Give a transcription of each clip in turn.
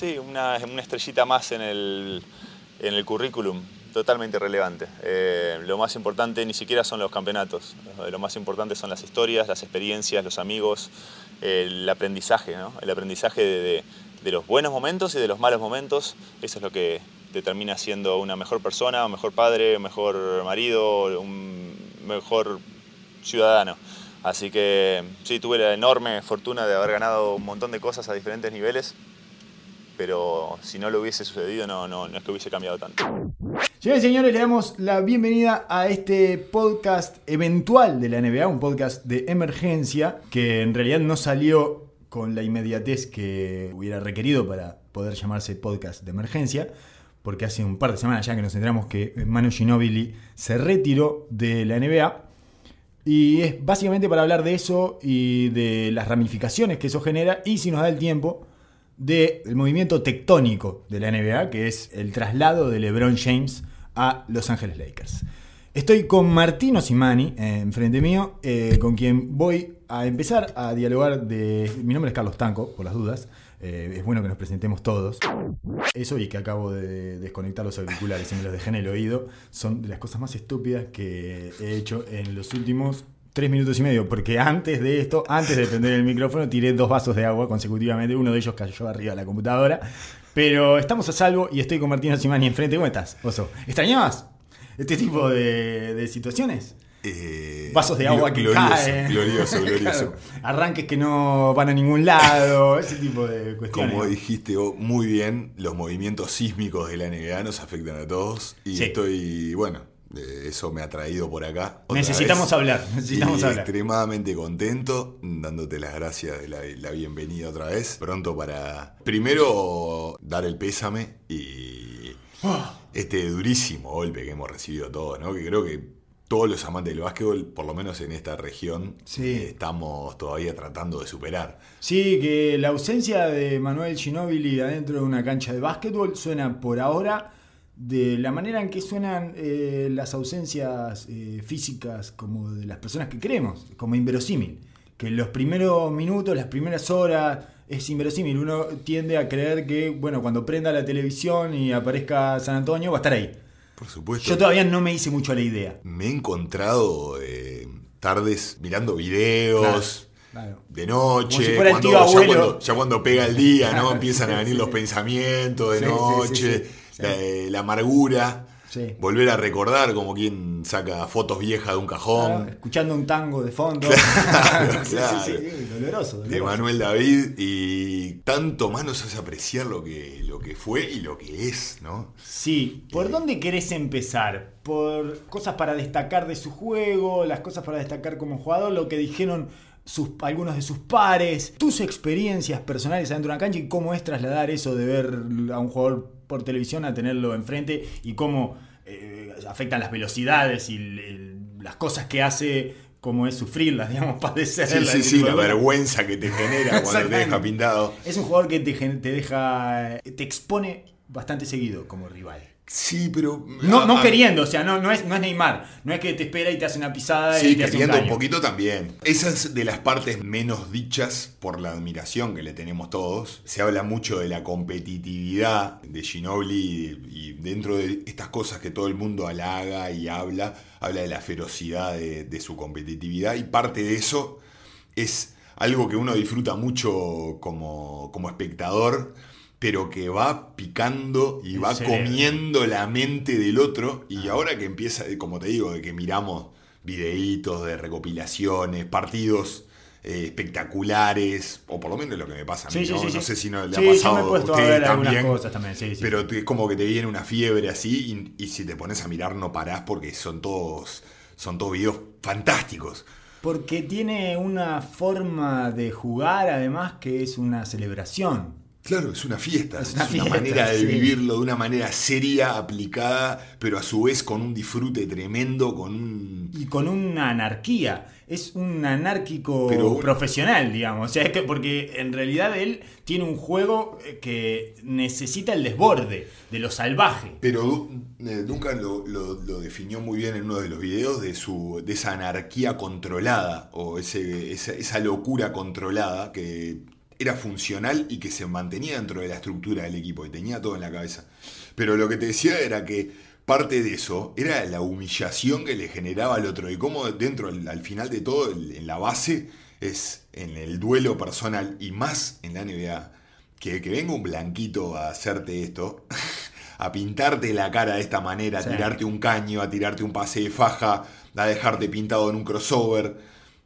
Sí, una, una estrellita más en el, en el currículum, totalmente relevante. Eh, lo más importante ni siquiera son los campeonatos, lo más importante son las historias, las experiencias, los amigos, el aprendizaje, ¿no? el aprendizaje de, de, los buenos momentos y de los malos momentos, eso es lo que te termina siendo una mejor persona, un mejor padre, un mejor marido, un mejor ciudadano. Así que sí, tuve la enorme fortuna de haber ganado un montón de cosas a diferentes niveles, pero si no lo hubiese sucedido no, no, no es que hubiese cambiado tanto. Señores y señores, le damos la bienvenida a este podcast eventual de la NBA, un podcast de emergencia que en realidad no salió con la inmediatez que hubiera requerido para poder llamarse podcast de emergencia, porque hace un par de semanas ya que nos enteramos que Manu Ginobili se retiró de la NBA. Y es básicamente para hablar de eso y de las ramificaciones que eso genera y si nos da el tiempo del movimiento tectónico de la NBA, que es el traslado de LeBron James a Los Ángeles Lakers. Estoy con Martino Simani eh, enfrente mío, eh, con quien voy a empezar a dialogar de... Mi nombre es Carlos Tanco, por las dudas. Eh, es bueno que nos presentemos todos. Eso y que acabo de desconectar los auriculares y me los dejé en el oído son de las cosas más estúpidas que he hecho en los últimos tres minutos y medio. Porque antes de esto, antes de prender el micrófono, tiré dos vasos de agua consecutivamente. Uno de ellos cayó arriba de la computadora. Pero estamos a salvo y estoy con Martina Simani enfrente. ¿Cómo estás, Oso? ¿Extrañabas este tipo de, de situaciones? Eh, Vasos de agua que glorioso, caen. Glorioso, glorioso. Claro, arranques que no van a ningún lado, ese tipo de cuestiones. Como dijiste muy bien, los movimientos sísmicos de la NBA nos afectan a todos. Y Sí. estoy, bueno, eso me ha traído por acá. Necesitamos vez. hablar, necesitamos Y hablar. Extremadamente contento, dándote las gracias de la, la bienvenida otra vez. Pronto para, primero, dar el pésame y este durísimo golpe que hemos recibido todos, ¿no? Que creo que todos los amantes del básquetbol, por lo menos en esta región, Sí. eh, estamos todavía tratando de superar. Sí, que la ausencia de Manuel Ginóbili adentro de una cancha de básquetbol suena por ahora de la manera en que suenan eh, las ausencias eh, físicas como de las personas que creemos, como inverosímil. Que en los primeros minutos, las primeras horas, es inverosímil. Uno tiende a creer que, bueno, cuando prenda la televisión y aparezca San Antonio, va a estar ahí. Por supuesto. Yo todavía no me hice mucho a la idea. Me he encontrado eh, tardes mirando videos. Claro. De noche, Como si fuera el cuando- tío ya, cuando, ya cuando pega el día, ¿no? Empiezan a venir sí. los pensamientos de noche, sí, sí. La, eh, la amargura, Sí. volver a recordar como quien saca fotos viejas de un cajón. Claro, escuchando un tango de fondo. Claro, Sí, claro. sí, sí, doloroso, de. Manuel David y tanto más nos hace apreciar lo que, lo que fue y lo que es, ¿no? Sí, ¿por Eh. dónde querés empezar? ¿Por cosas para destacar de su juego? ¿Las cosas para destacar como jugador? ¿Lo que dijeron sus, algunos de sus pares? ¿Tus experiencias personales adentro de una cancha y cómo es trasladar eso de ver a un jugador por televisión a tenerlo enfrente y cómo eh, afectan las velocidades y el- el- las cosas que hace, cómo es sufrirlas, digamos, Sí, padecerlas? sí, sí, de la vergüenza que te genera cuando te deja pintado. Es un jugador que te, te deja. te expone bastante segudo como rival. Sí, pero. No, no ah, queriendo, o sea, no, no, es, no es Neymar. No es que te espera y te hace una pisada y te hace un queriendo un poquito también. Esa es de las partes menos dichas por la admiración que le tenemos todos. Se habla mucho de la competitividad de Ginobili y dentro de estas cosas que todo el mundo halaga y habla, habla de la ferocidad de, de su competitividad y parte de eso es algo que uno disfruta mucho como, como espectador, pero que va picando y va comiendo la mente del otro. Y ahora que empieza, como te digo, de que miramos videitos de recopilaciones, partidos eh, espectaculares, o por lo menos lo que me pasa a mí, Sí, ¿no? sí, No sí. sé si no le ha pasado a ustedes también. cosas también. Pero es como que te viene una fiebre así y, y si te pones a mirar no parás porque son todos, son todos videos fantásticos. Porque tiene una forma de jugar, además, que es una celebración. Claro, es una fiesta, Es es una fiesta, manera de sí. vivirlo de una manera seria, aplicada, pero a su vez con un disfrute tremendo, con un... Y con una anarquía. Es un anárquico Pero profesional, digamos. O sea, es que porque en realidad él tiene un juego eh, que necesita el desborde de lo salvaje. Pero eh, Duncan lo, lo- lo definió muy bien en uno de los videos de, su, de esa anarquía controlada o ese, esa, esa locura controlada que era funcional y que se mantenía dentro de la estructura del equipo y tenía todo en la cabeza. Pero lo que te decía era que parte de eso era la humillación que le generaba al otro y cómo dentro, al final de todo, en la base, es en el duelo personal y más en la NBA, que, que venga un blanquito a hacerte esto, a pintarte la cara de esta manera, a tirarte un caño, a tirarte un pase de faja, a dejarte pintado en un crossover,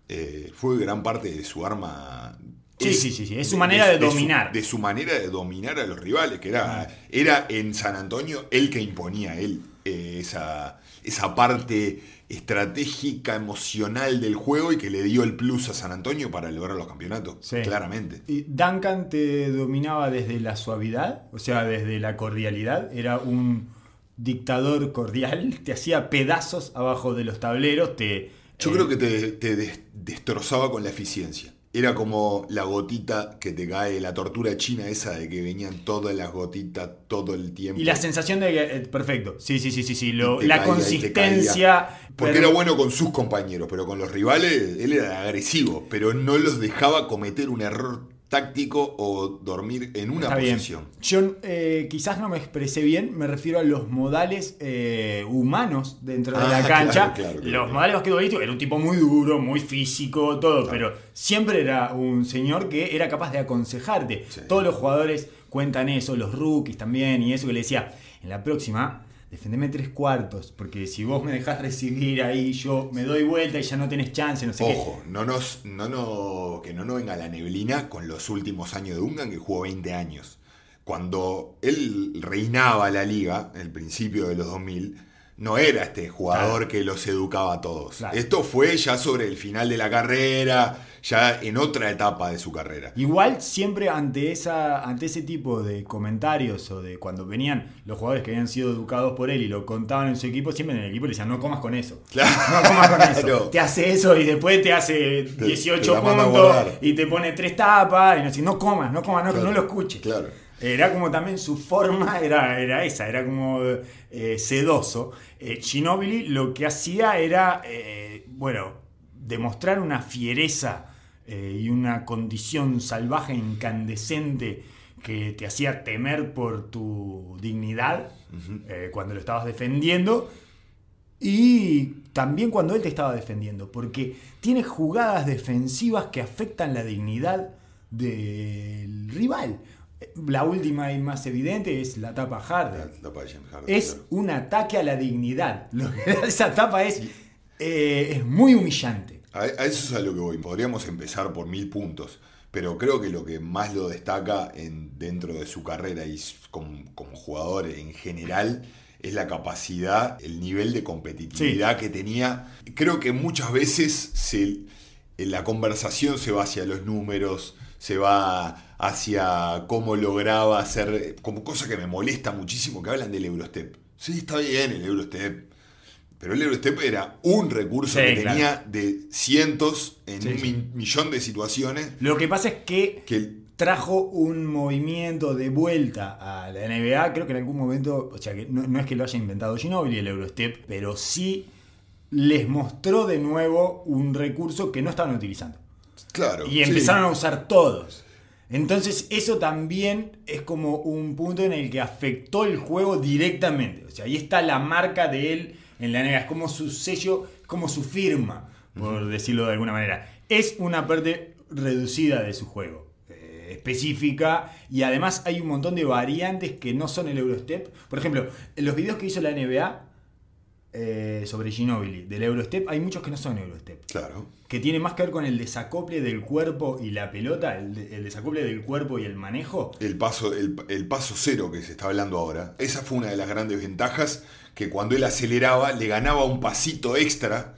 eh, fue gran parte de su arma Sí, sí, sí, sí, es su manera de, dominar. de su manera de dominar a los rivales, que era, era en San Antonio el que imponía él eh, esa, esa parte estratégica, emocional del juego y que le dio el plus a San Antonio para lograr los campeonatos, claramente. ¿Y Duncan te dominaba desde la suavidad? O sea, desde la cordialidad. Era un dictador cordial, te hacía pedazos abajo de los tableros, te... Yo creo que te destrozaba con la eficiencia. Era como la gotita que te cae, la tortura china esa de que venían todas las gotitas todo el tiempo. Y la sensación de que, eh, perfecto, sí, sí, sí, sí, sí. la consistencia. Porque era bueno con sus compañeros, pero con los rivales él era agresivo, pero no los dejaba cometer un error táctico o dormir en una posición. Yo eh, quizás no me expresé bien, me refiero a los modales eh, humanos dentro de la ah, cancha. los modales basquetbolísticos, era un tipo muy duro, muy físico, todo, pero siempre era un señor que era capaz de aconsejarte. Todos los jugadores cuentan eso, los rookies también, y eso que le decía, en la próxima defendeme tres cuartos, porque si vos me dejás recibir ahí, yo me doy vuelta y ya no tenés chance, no sé Ojo, no nos, no, no, que no nos venga la neblina con los últimos años de Ungan, que jugó 20 años. Cuando él reinaba la liga, el principio de los 2000, no era este jugador que los educaba a todos. Esto fue ya sobre el final de la carrera, ya en otra etapa de su carrera. Igual siempre ante, esa, ante ese tipo de comentarios o de cuando venían los jugadores que habían sido educados por él y lo contaban en su equipo, siempre en el equipo le decían, no comas con eso. No comas con eso. Te hace eso y después te hace 18 puntos y te pone tres tapas y no, no comas, no comas, no, lo escuches. Claro. Era como también su forma, era, era esa, era como eh, sedoso. Eh, Ginobili lo que hacía era, eh, bueno, demostrar una fiereza y una condición salvaje, incandescente, que te hacía temer por tu dignidad cuando lo estabas defendiendo. Y también cuando él te estaba defendiendo, porque tiene jugadas defensivas que afectan la dignidad del rival. La última y más evidente es la tapa Harden. es un ataque a la dignidad. Esa tapa es, eh, es muy humillante. A, eso es a lo que voy. Podríamos empezar por mil puntos. Pero creo que lo que más lo destaca en, dentro de su carrera y como, jugador en general es la capacidad, el nivel de competitividad que tenía. Creo que muchas veces se, la conversación se va hacia los números, se va hacia cómo lograba hacer, como cosa que me molesta muchísimo, que hablan del Eurostep. Sí, está bien el Eurostep, pero el Eurostep era un recurso que tenía de cientos en un millón de situaciones. Lo que pasa es que, trajo un movimiento de vuelta a la NBA, creo que en algún momento, o sea, que no, es que lo haya inventado Ginobili el Eurostep, pero sí les mostró de nuevo un recurso que no estaban utilizando. Y empezaron a usar todos. Entonces eso también es como un punto en el que afectó el juego directamente. O sea, ahí está la marca de él en la negra. Es como su sello, como su firma, por decirlo de alguna manera. Es una parte reducida de su juego. Eh, específica y además hay un montón de variantes que no son el Eurostep. Por ejemplo, en los videos que hizo la NBA eh, sobre Ginobili, del Eurostep, hay muchos que no son Eurostep. Claro. Que tiene más que ver con el desacople del cuerpo y la pelota, el, desacople del cuerpo y el manejo. El paso, el, el, paso cero que se está hablando ahora. Esa fue una de las grandes ventajas, que cuando él aceleraba le ganaba un pasito extra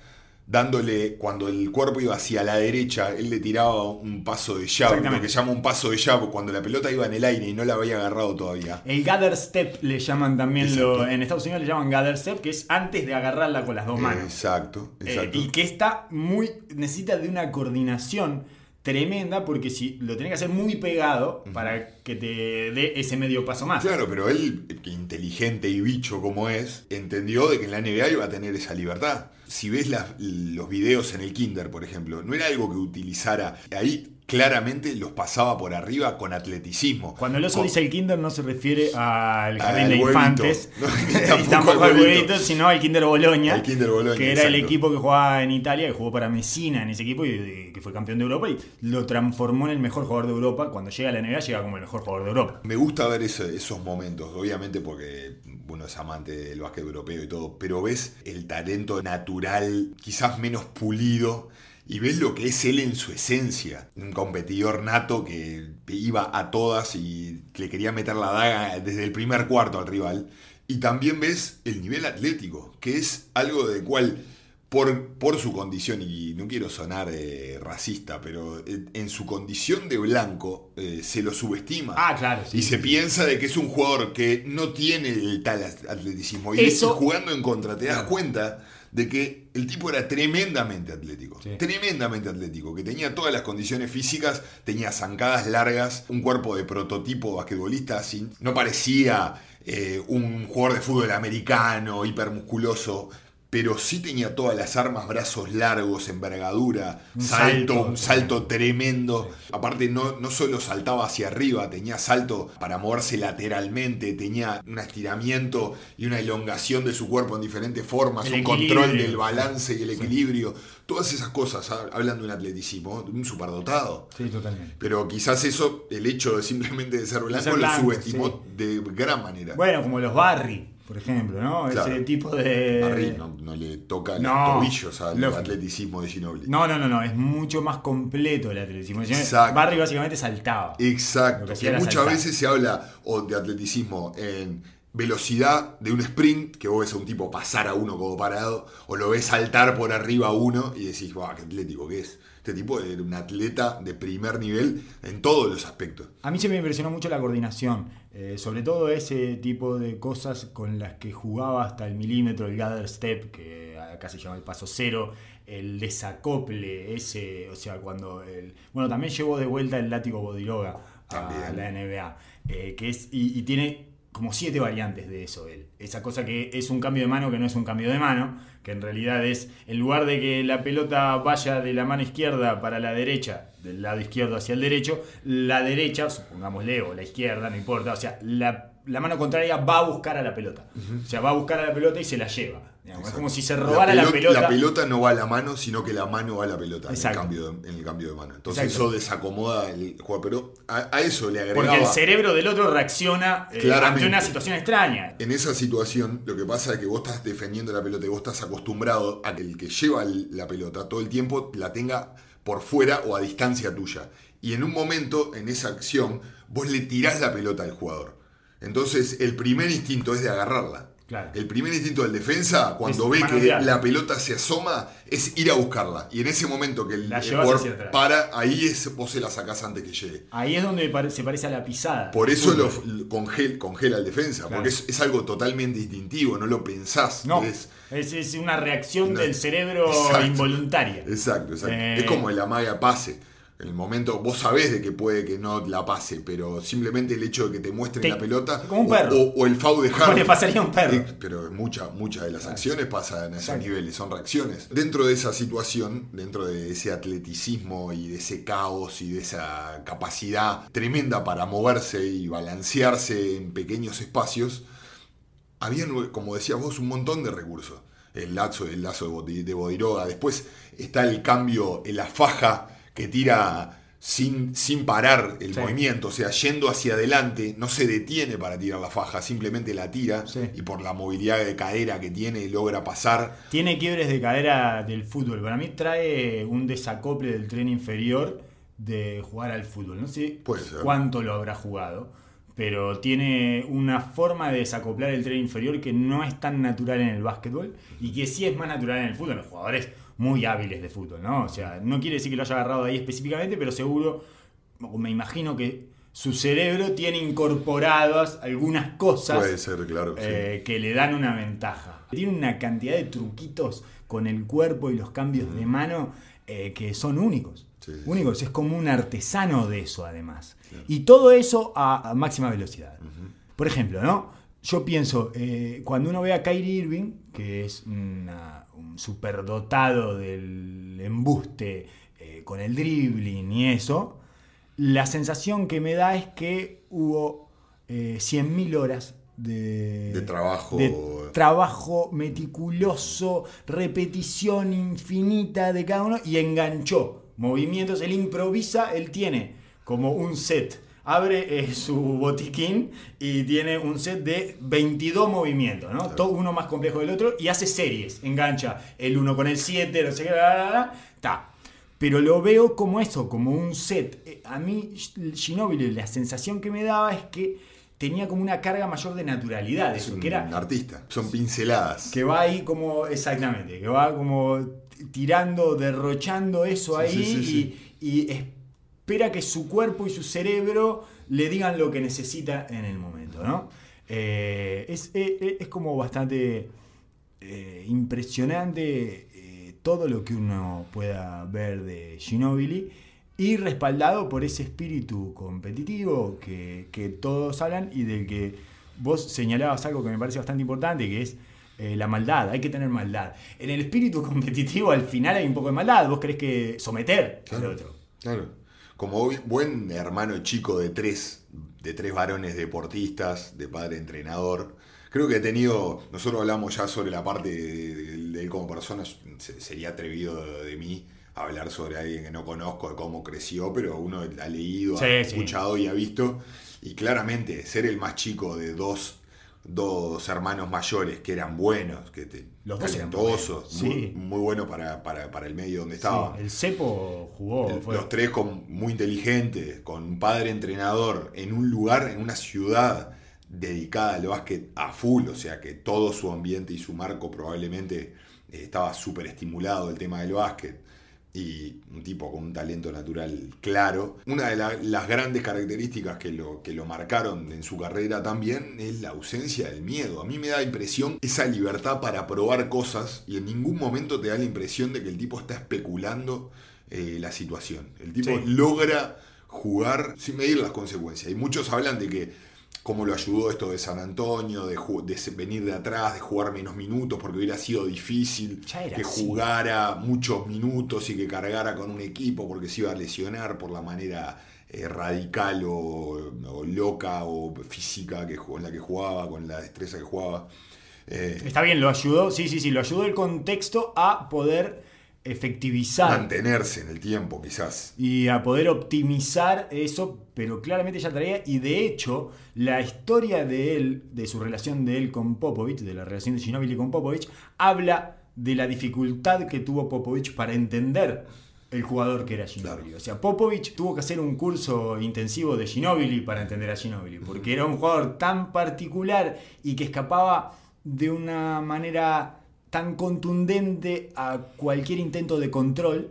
dándole, cuando el cuerpo iba hacia la derecha, él le tiraba un paso de jab, lo que llama un paso de jab, cuando la pelota iba en el aire y no la había agarrado todavía. El gather step le llaman también, lo, en Estados Unidos le llaman gather step, que es antes de agarrarla con las dos manos. Exacto, eh, exacto. y que está muy, necesita de una coordinación tremenda porque si lo tenés que hacer muy pegado para que te dé ese medio paso más. Claro, pero él, inteligente y bicho como es, entendió de que en la NBA iba a tener esa libertad. Si ves los videos en el Kinder, por ejemplo, no era algo que utilizara. Ahí claramente los pasaba por arriba con atleticismo. Cuando el oso Con- dice el kinder no se refiere al jardín de infantes, No, tampoco tampoco al huevito. sino al kinder Boloña, Al Kinder Bologna, que era el equipo que jugaba en Italia, que jugó para Messina en ese equipo y, y que fue campeón de Europa y lo transformó en el mejor jugador de Europa. Cuando llega a la NBA llega como el mejor jugador de Europa. Me gusta ver ese- esos momentos, obviamente porque uno es amante del básquet europeo y todo, pero ves el talento natural, quizás menos pulido, y ves lo que es él en su esencia. Un competidor nato que iba a todas y le quería meter la daga desde el primer cuarto al rival. Y también ves el nivel atlético, que es algo de cual, por, por su condición, y no quiero sonar eh, racista, pero en, en su condición de blanco eh, se lo subestima. Ah, claro, sí, y se sí, piensa de que es un jugador que no tiene el tal atleticismo. Y Eso- jugando en contra te das cuenta de que el tipo era tremendamente atlético. Sí. Tremendamente atlético. Que tenía todas las condiciones físicas, tenía zancadas largas, un cuerpo de prototipo basquetbolista. Así, no parecía eh, un jugador de fútbol americano, hipermusculoso. Pero sí tenía todas las armas, brazos largos, envergadura, Un salto, salto. un salto tremendo. Aparte, no, no solo saltaba hacia arriba, tenía salto para moverse lateralmente, tenía un estiramiento y una elongación de su cuerpo en diferentes formas, El un equilibrio. control del balance y el equilibrio. Todas esas cosas ha- hablan de un atleticismo, un superdotado. Sí, totalmente. Pero quizás eso, el hecho de simplemente de ser blanco, ser lo subestimó de gran manera. Bueno, como los Barry, por ejemplo, ¿no? Claro. Ese tipo de... Barry no, no le toca No, los tobillos al lo- atleticismo de Ginobili. No, no, no, no, es mucho más completo el atletismo. Exacto. Barry básicamente saltaba. Exacto. que muchas saltar. veces se habla o de atleticismo en velocidad de un sprint, que vos ves a un tipo pasar a uno como parado, o lo ves saltar por arriba a uno y decís, guau, qué atlético que es. Este tipo era un atleta de primer nivel en todos los aspectos. A mí se me impresionó mucho la coordinación, eh, sobre todo ese tipo de cosas con las que jugaba hasta el milímetro, el gather step, que acá se llama el paso cero, el desacople, ese, o sea, cuando el... Bueno, también llevó de vuelta el látigo Bodiroga a También. la NBA, eh, que es, y, y tiene como siete variantes de eso él. Esa cosa que es un cambio de mano que no es un cambio de mano, que en realidad es, en lugar de que la pelota vaya de la mano izquierda para la derecha, del lado izquierdo hacia el derecho, la derecha, supongámosle, o la izquierda, no importa, o sea, la, la mano contraria va a buscar a la pelota. O sea, va a buscar a la pelota y se la lleva. Digamos. Es como si se robara la pelota. La pelota no va a la mano, sino que la mano va a la pelota en el, cambio de, en el cambio de mano. Entonces Exacto. eso desacomoda el juego. Pero a, a eso le agregaba... Porque el cerebro del otro reacciona eh, ante una situación extraña. En esa situación, lo que pasa es que vos estás defendiendo la pelota y vos estás acostumbrado a que el que lleva la pelota todo el tiempo la tenga por fuera o a distancia tuya. Y en un momento, en esa acción, vos le tirás la pelota al jugador. Entonces, el primer instinto es de agarrarla. Claro. El primer instinto del defensa, cuando Es ve que la pelota se asoma, es ir a buscarla. Y en ese momento que el, jugador para, ahí es, vos se la sacás antes que llegue. Ahí es donde se parece a la pisada. Por eso lo, lo congel- congela el defensa, Claro. porque es, es algo totalmente instintivo, no lo pensás. No, es- es, es una reacción Una- del cerebro Exacto. involuntaria. exacto, exacto. Eh, Es como el amaga pase. En el momento, vos sabés de que puede que no la pase, pero simplemente el hecho de que te muestren Te- la pelota. como un o- perro. O, o el foul de Como Harden. le pasaría un perro. Eh, Pero muchas muchas de las acciones pasan a esos Exacto. niveles, son reacciones. Dentro de esa situación, dentro de ese atleticismo y de ese caos y de esa capacidad tremenda para moverse y balancearse en pequeños espacios, había, como decías vos, un montón de recursos. El lazo, el lazo de, de Bodiroga. Después está el cambio en la faja que tira sin, sin parar el Sí. movimiento. O sea, yendo hacia adelante, no se detiene para tirar la faja, simplemente la tira. Sí. Y por la movilidad de cadera que tiene, logra pasar. Tiene quiebres de cadera del fútbol. Para mí trae un desacople del tren inferior de jugar al fútbol. No sé cuánto lo habrá jugado, pero tiene una forma de desacoplar el tren inferior que no es tan natural en el básquetbol y que sí es más natural en el fútbol. Los jugadores muy hábiles de fútbol, ¿no? O sea, no quiere decir que lo haya agarrado ahí específicamente, pero seguro, me imagino que su cerebro tiene incorporadas algunas cosas Puede ser, claro. sí. eh, que le dan una ventaja. Tiene una cantidad de truquitos con el cuerpo y los cambios de mano eh, que son únicos. Sí, sí, únicos. Es como un artesano de eso, además. Y todo eso a, a máxima velocidad. Por ejemplo, ¿no? Yo pienso, eh, cuando uno ve a Kyrie Irving, que es una- un superdotado del embuste, eh, con el dribbling y eso, la sensación que me da es que hubo eh, 100.000 horas de, De trabajo. de trabajo meticuloso, repetición infinita de cada uno y enganchó movimientos. Él improvisa, él tiene como un set. Abre eh, su botiquín y tiene un set de 22 movimientos, ¿no? Todo uno más complejo del otro y hace series. Engancha el uno con el 7, no sé qué, bla, bla, bla, ta. Pero lo veo como eso, como un set. Eh, A mí, Ginóbili, la sensación que me daba es que tenía como una carga mayor de naturalidad. Es Eso, un que era artista. Son pinceladas. que va ahí como, exactamente, que va como tirando, derrochando eso Sí, ahí sí, sí, y, y espera que su cuerpo y su cerebro le digan lo que necesita en el momento, ¿no? Eh, es, es- es como bastante eh, impresionante eh, todo lo que uno pueda ver de Ginobili y respaldado por ese espíritu competitivo que, que todos hablan y del que vos señalabas algo que me parece bastante importante, que es eh, la maldad, hay que tener maldad. En el espíritu competitivo al final hay un poco de maldad, vos querés que someter al otro. Claro. Como bu- buen hermano chico de tres, de tres varones deportistas, de padre entrenador, creo que he tenido, nosotros hablamos ya sobre la parte de, de- de él como persona, se- sería atrevido de, de mí hablar sobre alguien que no conozco, de cómo creció, pero uno ha leído, Sí, ha sí. escuchado y ha visto, y claramente ser el más chico de dos, dos hermanos mayores que eran buenos, que te, Los talentosos, muy, sí. muy buenos para, para, para el medio donde Sí, estaban. el cepo jugó. El- fue- los tres con, muy inteligentes, con un padre entrenador, en un lugar, en una ciudad dedicada al básquet a full, o sea que todo su ambiente y su marco probablemente eh, estaba súper estimulado el tema del básquet. Y un tipo con un talento natural claro. Una de la- las grandes características que lo, que lo marcaron en su carrera también es la ausencia del miedo. A mí me da impresión esa libertad para probar cosas y en ningún momento te da la impresión de que el tipo está especulando eh, la situación. El tipo Sí. logra jugar sin medir las consecuencias. Y muchos hablan de que cómo lo ayudó esto de San Antonio, de, venir de atrás, de jugar menos minutos, porque hubiera sido difícil que así. jugara muchos minutos y que cargara con un equipo porque se iba a lesionar por la manera eh, radical o, o loca o física que, en la que jugaba, con la destreza que jugaba. Eh, Está bien, lo ayudó, sí, sí, sí, lo ayudó el contexto a poder efectivizar mantenerse en el tiempo, quizás. y a poder optimizar eso, pero claramente ya traía, y de hecho, la historia de él, de su relación de él con Popovich, de la relación de Ginobili con Popovich, habla de la dificultad que tuvo Popovich para entender el jugador que era Ginobili. Claro. O sea, Popovich tuvo que hacer un curso intensivo de Ginobili para entender a Ginobili, porque era un jugador tan particular y que escapaba de una manera tan contundente a cualquier intento de control.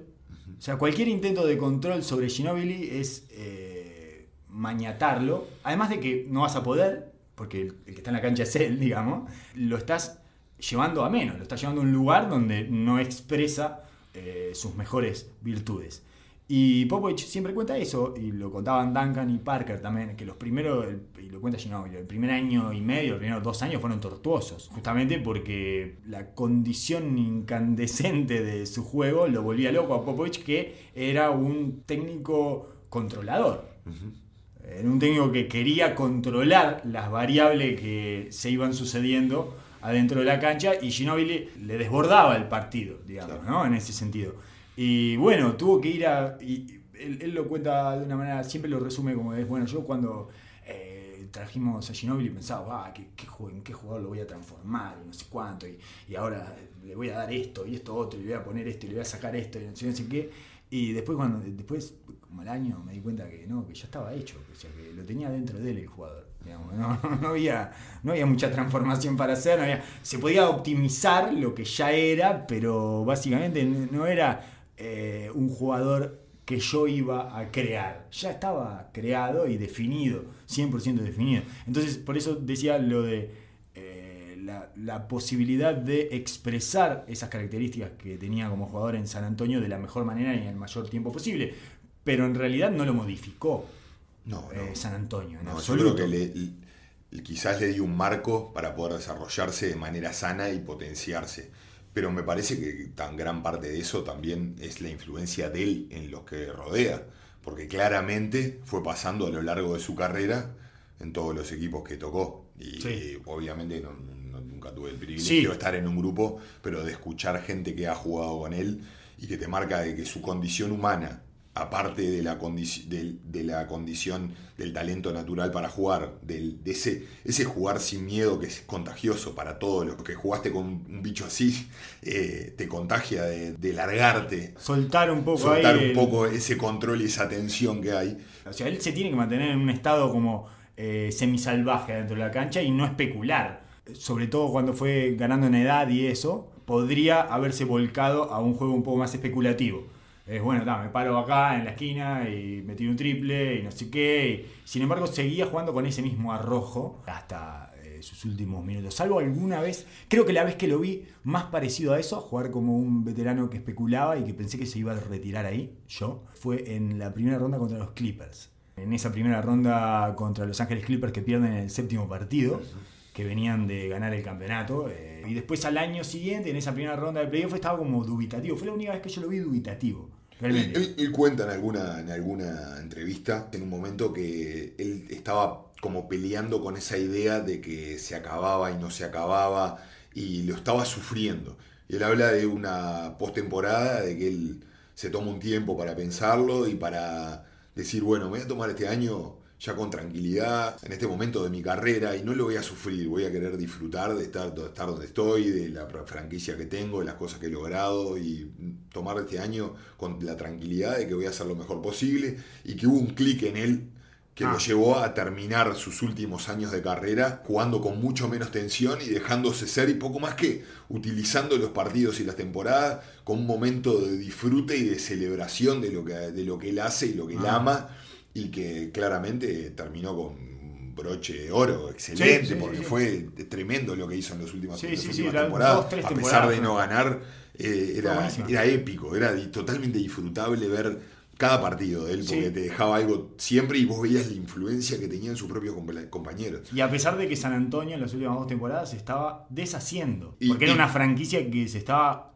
O sea, cualquier intento de control sobre Ginobili es eh, mañatarlo. Además de que no vas a poder, porque el, que está en la cancha es él, digamos, lo estás llevando a menos, lo estás llevando a un lugar donde no expresa eh, sus mejores virtudes. Y Popovich siempre cuenta eso, y lo contaban Duncan y Parker también, que los primeros, y lo cuenta Ginobili, el primer año y medio, los primeros dos años fueron tortuosos, justamente porque la condición incandescente de su juego lo volvía loco a Popovich, que era un técnico controlador. Era un técnico que quería controlar las variables que se iban sucediendo adentro de la cancha y Ginobili le desbordaba el partido, digamos, Claro. ¿no? En ese sentido. Y bueno, tuvo que ir a... y él, lo cuenta de una manera, siempre lo resume como es, bueno, yo cuando eh, trajimos a Ginobili pensaba, ah, qué, qué, qué jugador lo voy a transformar, y no sé cuánto, y, ahora le voy a dar esto y esto otro, y le voy a poner esto y le voy a sacar esto y no sé, qué. Y después cuando después como al año me di cuenta que no, que ya estaba hecho, o sea, que lo tenía dentro de él el jugador. no, no había, no había mucha transformación para hacer, no había- se podía optimizar lo que ya era, pero básicamente no era eh, un jugador que yo iba a crear. Ya estaba creado y definido, 100% definido. Entonces, por eso decía lo de eh, la, la posibilidad de expresar esas características que tenía como jugador en San Antonio de la mejor manera y en el mayor tiempo posible. Pero en realidad no lo modificó No, eh. San Antonio. En No, yo absoluto. creo que le- le- quizás le dio un marco para poder desarrollarse de manera sana y potenciarse. Pero me parece que tan gran parte de eso también es la influencia de él en los que rodea, porque claramente fue pasando a lo largo de su carrera en todos los equipos que tocó. Y obviamente nunca tuve el privilegio de estar en un grupo, pero de escuchar gente que ha jugado con él y que te marca de que su condición humana aparte de la, de, la condición del talento natural para jugar, de ese, ese jugar sin miedo que es contagioso para todos los que jugaste con un bicho así, eh, te contagia de, largarte. Soltar un poco Soltar un poco ese control y esa tensión que hay. O sea, él se tiene que mantener en un estado como eh, semisalvaje dentro de la cancha y no especular. Sobre todo cuando fue ganando en edad y eso, podría haberse volcado a un juego un poco más especulativo es bueno, me paro acá en la esquina y metí un triple y no sé qué. sin embargo, seguía jugando con ese mismo arrojo hasta eh, sus últimos minutos. Salvo alguna vez, creo que la vez que lo vi más parecido a eso, jugar como un veterano que especulaba y que pensé que se iba a retirar ahí, yo, fue en la primera ronda contra los Clippers. En esa primera ronda contra Los Ángeles Clippers que pierden el séptimo partido que venían de ganar el campeonato. Eh, y después al año siguiente, en esa primera ronda de playoff, estaba como dubitativo. Fue la única vez que yo lo vi dubitativo. Él, cuenta en alguna, en alguna entrevista, en un momento, que él estaba como peleando con esa idea de que se acababa y no se acababa, y lo estaba sufriendo. Y él habla de una postemporada, de que él se toma un tiempo para pensarlo y para decir, bueno, me voy a tomar este año ya con tranquilidad en este momento de mi carrera y no lo voy a sufrir, voy a querer disfrutar de estar, de estar donde estoy, de la franquicia que tengo, de las cosas que he logrado y tomar este año con la tranquilidad de que voy a hacer lo mejor posible y que hubo un clic en él que lo ah. llevó a terminar sus últimos años de carrera jugando con mucho menos tensión y dejándose ser y poco más que utilizando los partidos y las temporadas con un momento de disfrute y de celebración de lo que, de lo que él hace y lo que él ah. ama y que claramente terminó con un broche de oro excelente, porque fue tremendo lo que hizo en, los últimos, en las últimas temporadas. a pesar de no ganar, eh, era, era épico, era totalmente disfrutable ver cada partido de él, porque te dejaba algo siempre y vos veías la influencia que tenía en sus propios compañeros. Y a pesar de que San Antonio en las últimas dos temporadas se estaba deshaciendo, porque era una franquicia que se estaba,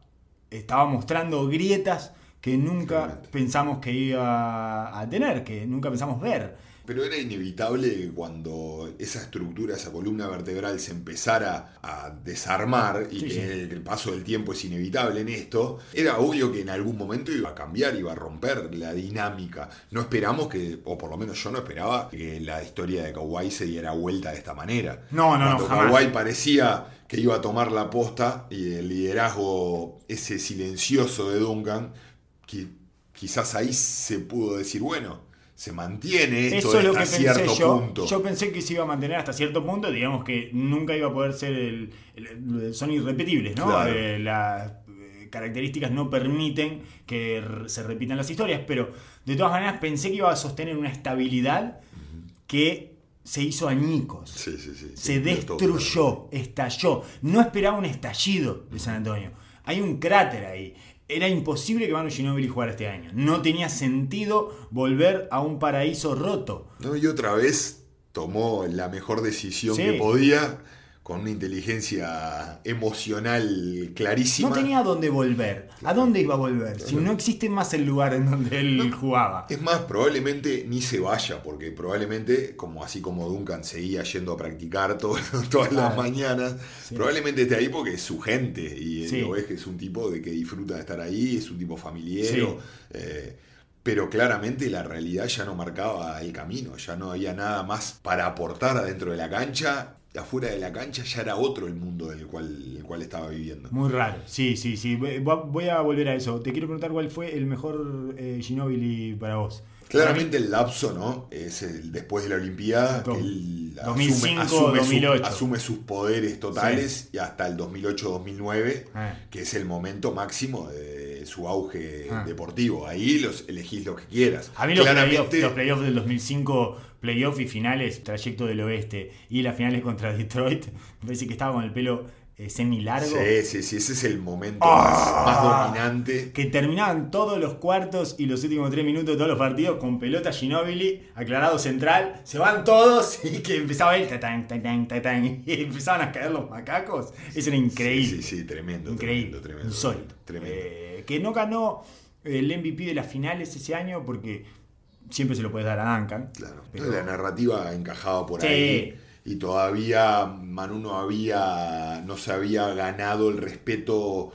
estaba mostrando grietas que nunca pensamos que iba a tener, que nunca pensamos ver. Pero era inevitable cuando esa estructura, esa columna vertebral se empezara a desarmar y que el paso del tiempo es inevitable en esto, era obvio que en algún momento iba a cambiar, iba a romper la dinámica. No esperamos que, o por lo menos yo no esperaba, que la historia de Kawhi se diera vuelta de esta manera. No, no, cuando no. Kawhi parecía que iba a tomar la posta y el liderazgo, ese silencioso de Duncan, quizás ahí se pudo decir, bueno, se mantiene esto hasta cierto punto. Yo pensé que se iba a mantener hasta cierto punto, digamos que nunca iba a poder ser el, son irrepetibles, ¿no? Eh, las eh, características no permiten que se repitan las historias, pero de todas maneras pensé que iba a sostener una estabilidad que se hizo añicos. se destruyó, estalló. No esperaba un estallido de San Antonio. Hay un cráter ahí era imposible que Manu Ginóbili jugara este año. No tenía sentido volver a un paraíso roto. No, y otra vez tomó la mejor decisión que podía con una inteligencia emocional clarísima. No tenía a dónde volver. ¿A dónde iba a volver? Si no existe más el lugar en donde él jugaba. Es más, probablemente ni se vaya, porque probablemente, como así como Duncan seguía yendo a practicar todas las mañanas, probablemente esté ahí porque es su gente y lo ves que es un tipo de que disfruta de estar ahí, es un tipo familiar. Eh, pero claramente la realidad ya no marcaba el camino, ya no había nada más para aportar adentro de la cancha afuera de la cancha ya era otro el mundo del cual, el cual estaba viviendo. Muy raro, sí, sí, sí. Voy a volver a eso. Te quiero preguntar cuál fue el mejor eh, Ginobili para vos. Claramente el lapso, ¿no? Es el después de la Olimpiada, él 2005, asume, asume, asume, sus poderes totales y hasta el 2008-2009, ah. que es el momento máximo de su auge ah. deportivo. Ahí los elegís lo que quieras. A mí los playoffs playoff del 2005 playoff y finales, trayecto del oeste, y las finales contra Detroit, me parece que estaba con el pelo eh, semi-largo. Sí, sí, sí, ese es el momento Ah. más, más dominante. Que terminaban todos los cuartos y los últimos tres minutos de todos los partidos con pelota Ginóbili, aclarado central, se van todos y que empezaba él, tatán, tatán, tatán, y empezaban a caer los macacos. Eso era increíble. Sí, sí, sí, tremendo. Increíble, Tremendo, tremendo. insólito. Tremendo. Eh, que no ganó el MVP de las finales ese año porque siempre se lo puedes dar a Duncan. Claro. Pero- La narrativa encajaba por Sí. ahí. Y todavía Manu no había. no se había ganado el respeto.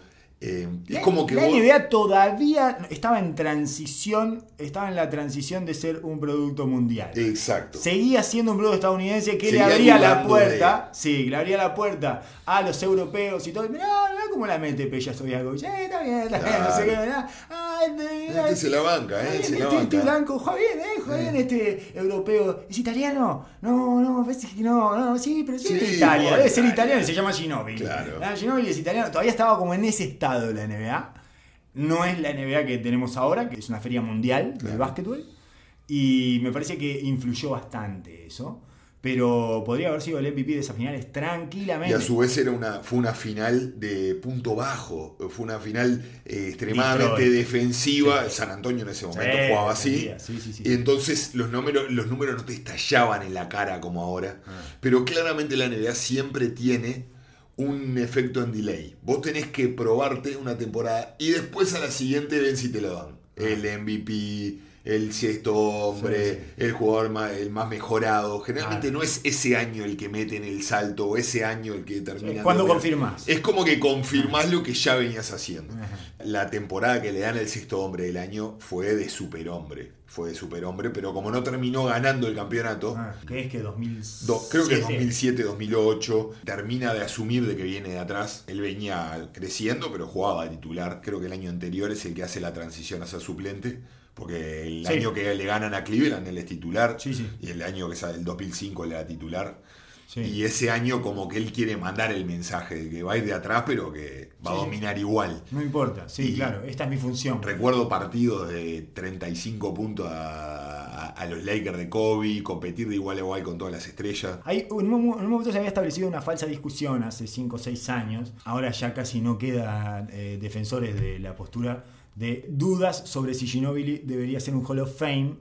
Eh, es La- como que la vos- NBA todavía estaba en transición, estaba en la transición de ser un producto mundial. Exacto. Seguía siendo un producto estadounidense que Seguía le abría la puerta, sí, le abría la puerta a los europeos y todo. Mirá, mirá cómo la mete Peja Stojakovic. Eh, está bien, está bien, no sé qué, mirá. Ah, este, Este se la banca, ¿eh? Se la este, este banca. blanco, juega bien, eh, juega bien este europeo. ¿Es italiano? No, no, parece que no, no, sí, pero sí, es de Italia. Debe ser Italia. italiano y se llama Ginóbili. Claro. Ah, Ginóbili es italiano. Todavía estaba como en ese estado la NBA. No es la NBA que tenemos ahora, que es una feria mundial del Claro. básquetbol. Y me parece que influyó bastante eso. Pero podría haber sido el MVP de esas finales Y tranquilamente. a su vez era una, fue una final de punto bajo, fue una final eh, extremadamente Detroit. defensiva. San Antonio en ese momento Sí, jugaba así. sí. Y entonces los números, los números no te estallaban en la cara como ahora. Ah. Pero claramente la NBA siempre tiene un efecto en delay. Vos tenés que probarte una temporada y después a la siguiente ven si te lo dan. El MVP, el sexto hombre, Sí, el jugador más, el más mejorado. Generalmente Ah. no es ese año el que mete en el salto o ese año el que termina. ¿Cuándo confirmás? Es como que confirmás lo que ya venías haciendo. Ajá. La temporada que le dan el sexto hombre del año fue de superhombre. Fue de superhombre, pero como no terminó ganando el campeonato, Ah, ¿Qué es que 2007? do- creo que 2007-2008, termina de asumir de que viene de atrás. Él venía creciendo, pero jugaba titular. Creo que el año anterior es el que hace la transición a ser suplente. Porque el Sí. año que le ganan a Cleveland, él es titular. Sí, sí. Y el año que sale, el 2005, él era titular. Y ese año como que él quiere mandar el mensaje de que va a ir de atrás, pero que va a dominar igual. No importa, sí, Y- claro, esta es mi función. Recuerdo partidos de 35 puntos a, a- a los Lakers de Kobe, competir de igual a igual con todas las estrellas. Hay, en, un, mo- en un momento se había establecido una falsa discusión hace 5 o 6 años. Ahora ya casi no quedan eh, defensores de la postura de dudas sobre si Ginobili debería ser un Hall of Fame.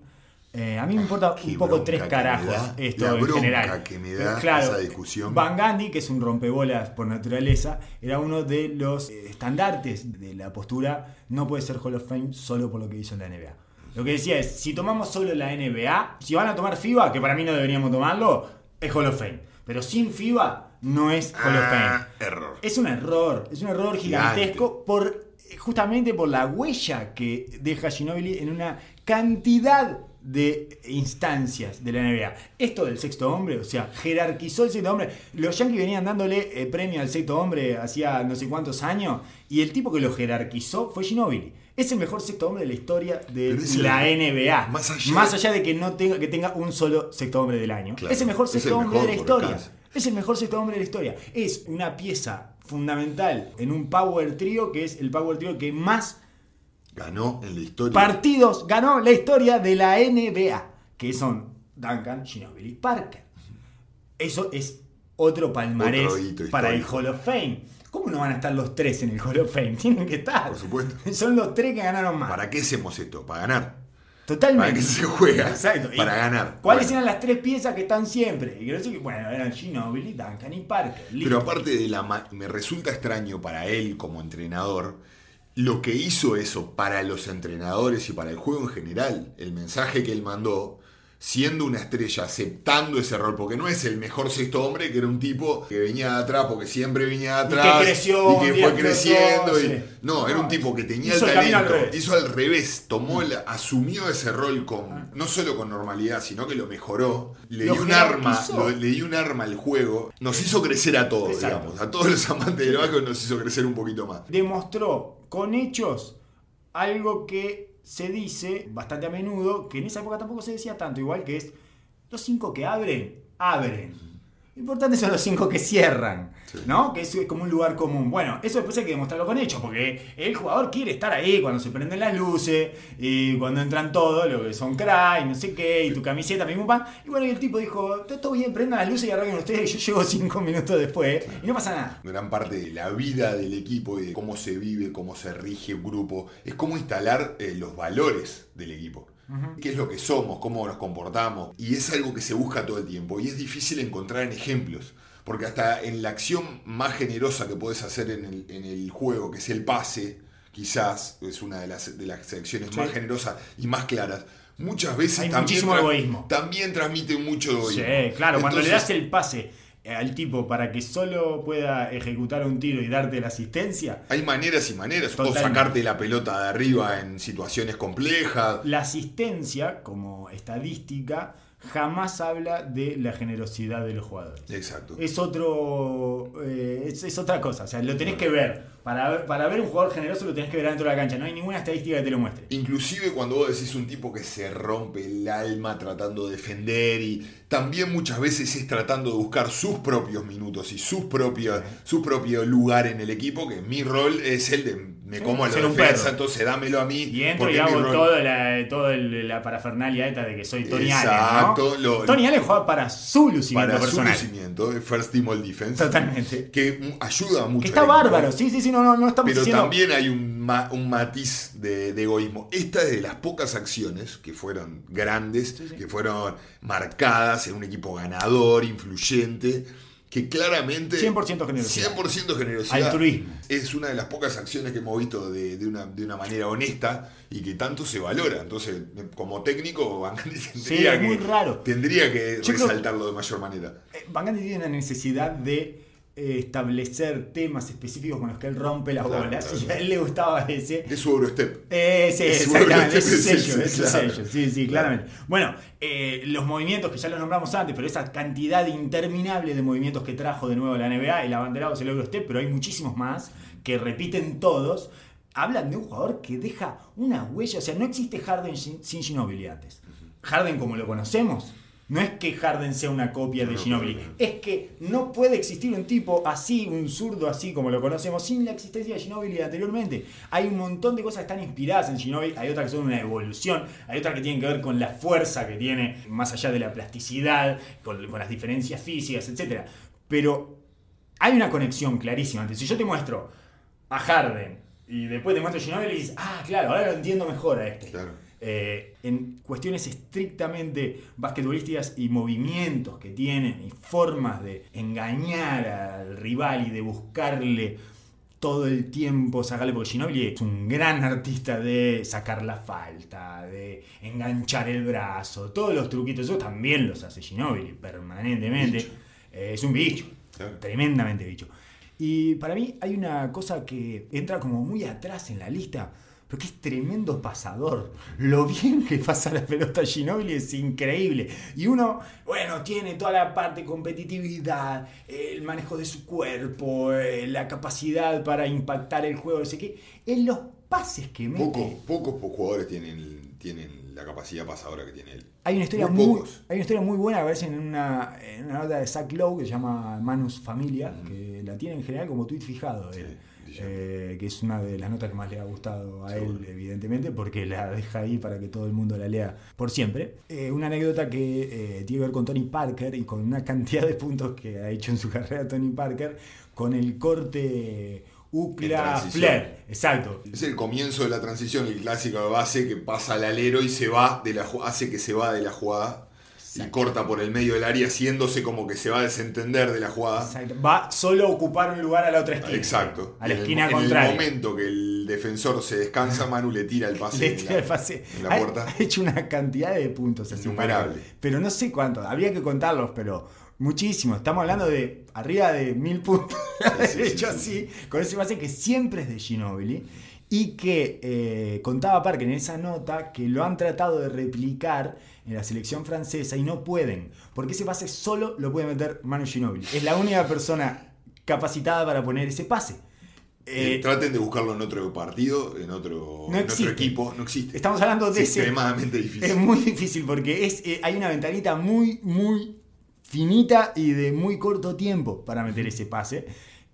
Eh, a mí me importa un poco tres carajos da, esto la en general. que me Pero da claro, esa discusión. Van Gandhi, que es un rompebolas por naturaleza, era uno de los eh, estandartes de la postura. No puede ser Hall of Fame solo por lo que hizo en la NBA. Lo que decía es, si tomamos solo la NBA, si van a tomar FIBA, que para mí no deberíamos tomarlo, es Hall of Fame. Pero sin FIBA no es Hall of Fame. Ah, error. Es un error, es un error gigantesco por justamente por la huella que deja Ginobili en una cantidad de instancias de la NBA. Esto del sexto hombre, o sea, jerarquizó el sexto hombre. Los Yankees venían dándole eh, premio al sexto hombre hacía no sé cuántos años y el tipo que lo jerarquizó fue Ginobili. Es el mejor sexto hombre de la historia de la NBA. más allá de- de que no tenga, que tenga un solo sexto hombre del año. Claro, es el mejor el sexto hombre mejor de la historia. Es el mejor sexto hombre de la historia. Es una pieza fundamental en un power trio que es el power trio que más Ganó en la historia. partidos ganó la historia de la NBA, que son Duncan, Ginobili, Parker. Eso es otro palmarés Otro para el. Hall of Fame. ¿Cómo no van a estar los tres en el Hall of Fame? Tienen que estar. Por supuesto. Son los tres que ganaron más. ¿Para qué hacemos esto? Para ganar. Totalmente. ¿Para qué se juega? Exacto. Y Para ganar. ¿Cuáles Bueno. eran las tres piezas que están siempre? Y que, bueno, eran Ginobili, Duncan y Parker. Listo. Pero aparte de la... Me resulta extraño para él como entrenador lo que hizo eso para los entrenadores y para el juego en general. El mensaje que él mandó, siendo una estrella, aceptando ese rol, porque no es el mejor sexto hombre, que era un tipo que venía de atrás, porque siempre venía de Y que atrás. creció, y que fue creciendo. explotó, y- sí. no, era un tipo que tenía el al talento, revés. hizo al revés, tomó el- asumió ese rol con, no solo con normalidad, sino que lo mejoró. Le dio un arma, lo- le dio un arma al juego. Nos hizo crecer a todos, Exacto. digamos. A todos los amantes del básquet nos hizo crecer un poquito más. demostró con hechos algo que se dice bastante a menudo, que en esa época tampoco se decía tanto, igual que es los cinco que abren, abren. Lo importante son los cinco que cierran, ¿no? Que es como un lugar común. Bueno, eso después hay que demostrarlo con hechos, porque el jugador quiere estar ahí cuando se prenden las luces y cuando entran todos, lo que son cry, no sé qué, y tu camiseta, pim, pan. Y bueno, y el tipo dijo, todo bien, prendan las luces y arranquen ustedes, y yo llego cinco minutos después y no pasa nada. Gran parte de la vida del equipo y de cómo se vive, cómo se rige un grupo, es cómo instalar eh, los valores del equipo qué es lo que somos, cómo nos comportamos. Y es algo que se busca todo el tiempo y es difícil encontrar en ejemplos. Porque hasta en la acción más generosa que puedes hacer en el, juego, que es el pase, quizás es una de las, de las acciones más generosas y más claras, muchas veces también, egoísmo. también transmite mucho egoísmo. Sí, claro, cuando le das el pase al tipo para que solo pueda ejecutar un tiro y darte la asistencia. Hay maneras y maneras. O sacarte la pelota de arriba en situaciones complejas. La asistencia, como estadística, jamás habla de la generosidad del jugador. Exacto. Es otro. Eh, es, otra cosa. O sea, lo tenés que ver. Para, para ver un jugador generoso lo tenés que ver dentro de la cancha. No hay ninguna estadística que te lo muestre. Inclusive cuando vos decís un tipo que se rompe el alma tratando de defender y también muchas veces es tratando de buscar sus propios minutos y sus propios, su propio lugar en el equipo, que mi rol es el de me como la defensa, entonces dámelo a mí. Y entro y hago toda la, todo la parafernalia esta de que soy Tony Exacto, Allen. ¿no? Tony Allen juega para su lucimiento para personal. su lucimiento, First Team All Defense. Totalmente. Que ayuda mucho. Que está bárbaro, sí, sí, sí, no, no, no estamos Pero también hay un, un matiz de, egoísmo. Esta es de las pocas acciones que fueron grandes, que fueron marcadas en un equipo ganador, influyente que claramente 100% generosidad. 100% generosidad. Altruismo. Es una de las pocas acciones que hemos visto de, una, de, una, manera honesta y que tanto se valora. Entonces, como técnico, tendría, que, tendría que resaltarlo de mayor manera. Eh, tiene una necesidad de establecer temas específicos con los que él rompe las bolas y a él le gustaba ese. Es su Eurostep eh, sí, exactamente es su sello, es su sello sí, sí, claramente. Bueno, eh, los movimientos que ya los nombramos antes pero esa cantidad interminable de movimientos que trajo de nuevo la NBA el abanderado es el Eurostep pero hay muchísimos más que repiten todos. Hablan de un jugador que deja una huella o sea, no existe Harden sin Ginobili antes. Harden como lo conocemos no es que Harden sea una copia de Ginobili, es que no puede existir un tipo así, un zurdo así como lo conocemos, sin la existencia de Ginobili anteriormente. Hay un montón de cosas que están inspiradas en Ginobili, hay otras que son una evolución, hay otras que tienen que ver con la fuerza que tiene, más allá de la plasticidad, con, las diferencias físicas, etc. Pero hay una conexión clarísima. si yo te muestro a Harden y después te muestro a Ginobili y dices, ah, claro, ahora lo entiendo mejor a este. Claro. Eh, en cuestiones estrictamente basquetbolísticas y movimientos que tienen y formas de engañar al rival y de buscarle todo el tiempo sacarle, porque Ginobili es un gran artista de sacar la falta, de enganchar el brazo, todos los truquitos, eso también los hace Ginobili permanentemente. Eh, es un bicho, tremendamente bicho. Y para mí hay una cosa que entra como muy atrás en la lista, que es tremendo pasador. Lo bien que pasa la pelota Ginobili es increíble. Y uno, bueno, tiene toda la parte de competitividad, el manejo de su cuerpo, eh, la capacidad para impactar el juego, no sé qué. En los pases que mete. Pocos, pocos jugadores tienen, tienen la capacidad pasadora que tiene él. Hay una historia, muy, hay una historia muy buena, a veces en una, en una nota de Zach Lowe que se llama Manus Familia, que la tiene en general como tweet fijado. Eh, que es una de las notas que más le ha gustado a él, evidentemente, porque la deja ahí para que todo el mundo la lea por siempre. Eh, una anécdota que eh, tiene que ver con Tony Parker y con una cantidad de puntos que ha hecho en su carrera Tony Parker con el corte Ucla Flair. Exacto. Es el comienzo de la transición, el clásico de base que pasa al alero y se va de la hace que se va de la jugada y corta por el medio del área, haciéndose como que se va a desentender de la jugada. Exacto. Va solo a ocupar un lugar a la otra esquina. Exacto. A la esquina contraria. En el momento que el defensor se descansa, Manu le tira el pase. Le tira el pase. En la puerta. Ha hecho una cantidad de puntos así. Pero no sé cuántos. Habría que contarlos, pero muchísimo. Estamos hablando de arriba de mil puntos. de hecho, así. Con ese pase que siempre es de Ginobili. Y que eh, contaba Parker en esa nota que lo han tratado de replicar en la selección francesa y no pueden, porque ese pase solo lo puede meter Manu Ginobili. Es la única persona capacitada para poner ese pase. Eh, traten de buscarlo en otro partido, en otro, equipo, no existe. Estamos hablando de es extremadamente difícil. Es muy difícil porque es, eh, hay una ventanita muy, muy finita y de muy corto tiempo para meter ese pase.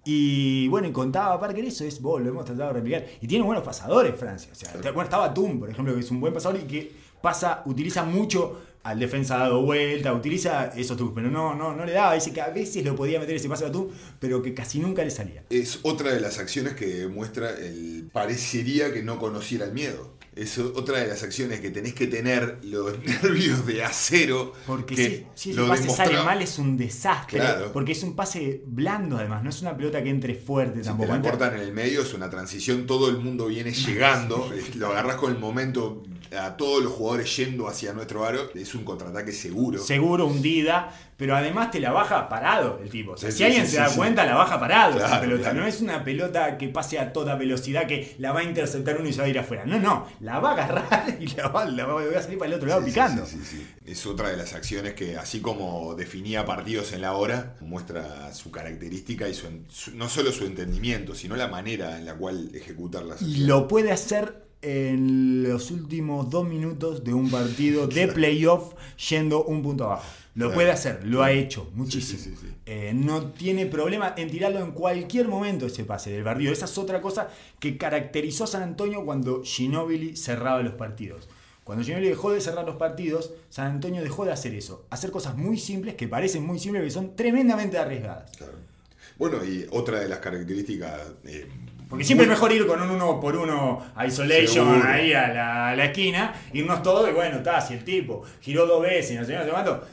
Y bueno, y contaba Parker eso, es, vos, lo hemos tratado de replicar. Y tiene buenos pasadores Francia. O sea, bueno, estaba Tum, por ejemplo, que es un buen pasador y que pasa, utiliza mucho al defensa dado vuelta, utiliza esos trucos, pero no, no, no le daba. Dice que a veces lo podía meter ese pase a Tum, pero que casi nunca le salía. Es otra de las acciones que muestra el. parecería que no conociera el miedo es otra de las acciones que tenés que tener los nervios de acero. Porque si, si ese pase sale mal es un desastre. Porque es un pase blando además, no es una pelota que entre fuerte tampoco. Si te la cortan en el medio, es una transición, todo el mundo viene llegando, lo agarras con el momento a todos los jugadores yendo hacia nuestro aro, es un contraataque seguro. Seguro, hundida, pero además te la baja parado el tipo. O sea, si alguien se da cuenta, la baja parado esa pelota. No es una pelota que pase a toda velocidad que la va a interceptar uno y se va a ir afuera. No, no, la va a agarrar y la va, a salir para el otro lado picando. Es otra de las acciones que, así como definía partidos en la hora, muestra su característica y no solo su entendimiento, sino la manera en la cual ejecutar las acciones. Y lo puede hacer en los últimos dos minutos de un partido de playoff yendo un punto abajo. Lo puede hacer, lo ha hecho muchísimo. Eh, no tiene problema en tirarlo en cualquier momento ese pase del partido. Esa es otra cosa que caracterizó a San Antonio cuando Ginobili cerraba los partidos. Cuando Ginobili dejó de cerrar los partidos, San Antonio dejó de hacer eso. Hacer cosas muy simples, que parecen muy simples, que son tremendamente arriesgadas. Bueno, y otra de las características eh, porque siempre es mejor ir con un uno por uno isolation ahí a la, esquina, irnos todos y bueno, está, si el tipo giró dos veces y no sé, no sé cuánto,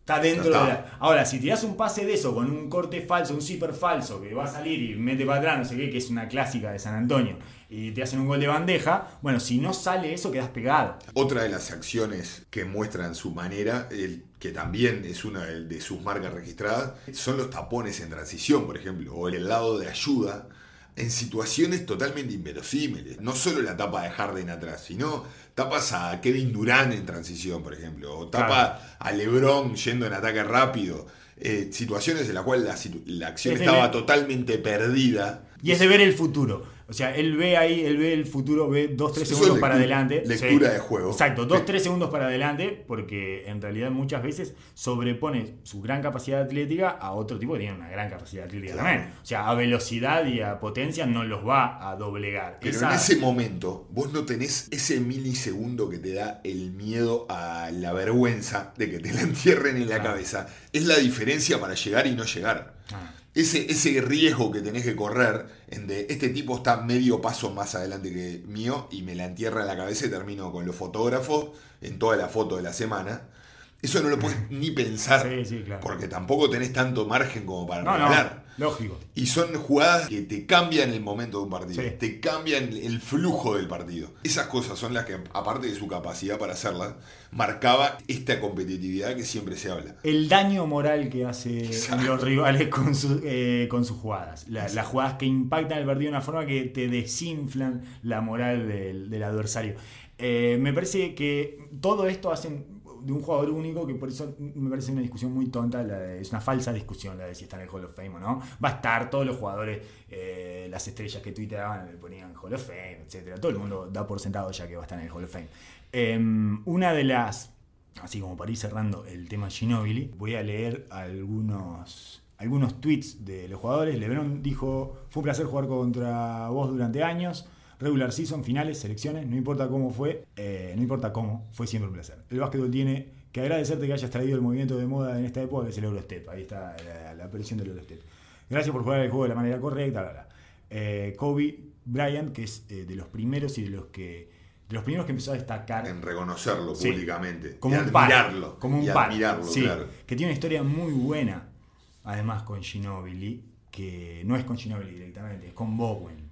está dentro de la... Ahora, si tirás un pase de eso con un corte falso, un zipper falso, que va a salir y mete para atrás, no sé qué, que es una clásica de San Antonio, y te hacen un gol de bandeja, bueno, si no sale eso, quedas pegado. Otra de las acciones que muestran su manera, el, que también es una de sus marcas registradas, son los tapones en transición, por ejemplo, o el lado de ayuda en situaciones totalmente inverosímiles. No solo la tapa de Harden atrás, sino tapas a Kevin Durant en transición, por ejemplo, o tapa a LeBron yendo en ataque rápido. Eh, situaciones en las cuales la, acción estaba totalmente perdida. Y es de ver el futuro. O sea, él ve ahí, él ve el futuro, ve 2-3 segundos para adelante. Lectura de juego. Exacto, 2-3 segundos para adelante, porque en realidad muchas veces sobrepone su gran capacidad atlética a otro tipo que tiene una gran capacidad atlética también. O sea, a velocidad y a potencia no los va a doblegar. Pero en ese momento, vos no tenés ese milisegundo que te da el miedo a la vergüenza de que te la entierren en la cabeza. Es la diferencia para llegar y no llegar. Ah ese, ese riesgo que tenés que correr en de este tipo está medio paso más adelante que mío y me la entierra en la cabeza y termino con los fotógrafos en toda la foto de la semana. Eso no lo puedes ni pensar. Porque tampoco tenés tanto margen como para no, lógico. Y son jugadas que te cambian el momento de un partido. Te cambian el flujo del partido. Esas cosas son las que, aparte de su capacidad para hacerlas, marcaba esta competitividad que siempre se habla. El daño moral que hacen los rivales con, eh, con sus jugadas. las jugadas que impactan el partido de una forma que te desinflan la moral del, adversario. Eh, me parece que todo esto hacen de un jugador único, que por eso me parece una discusión muy tonta, es una falsa discusión la de si está en el Hall of Fame o no. Va a estar todos los jugadores, eh, las estrellas que tuiteaban, le ponían Hall of Fame, etc. Todo el mundo da por sentado ya que va a estar en el Hall of Fame. Em, una de las, así como para ir cerrando el tema Ginobili, voy a leer algunos algunos tweets de los jugadores. LeBron dijo, fue un placer jugar contra vos durante años regular season, finales, selecciones, no importa cómo fue, eh, no importa cómo, fue siempre un placer. El básquetbol tiene que agradecerte que hayas traído el movimiento de moda en esta época, que es el Eurostep. Ahí está la, aparición del Eurostep. Gracias por jugar el juego de la manera correcta. Eh, Kobe Bryant, que es eh, de los primeros y de los que de los primeros que empezó a destacar. En reconocerlo públicamente. Como un admirarlo. como un par. Que tiene una historia muy buena, además con Ginobili, que no es con Ginobili directamente, es con Bowen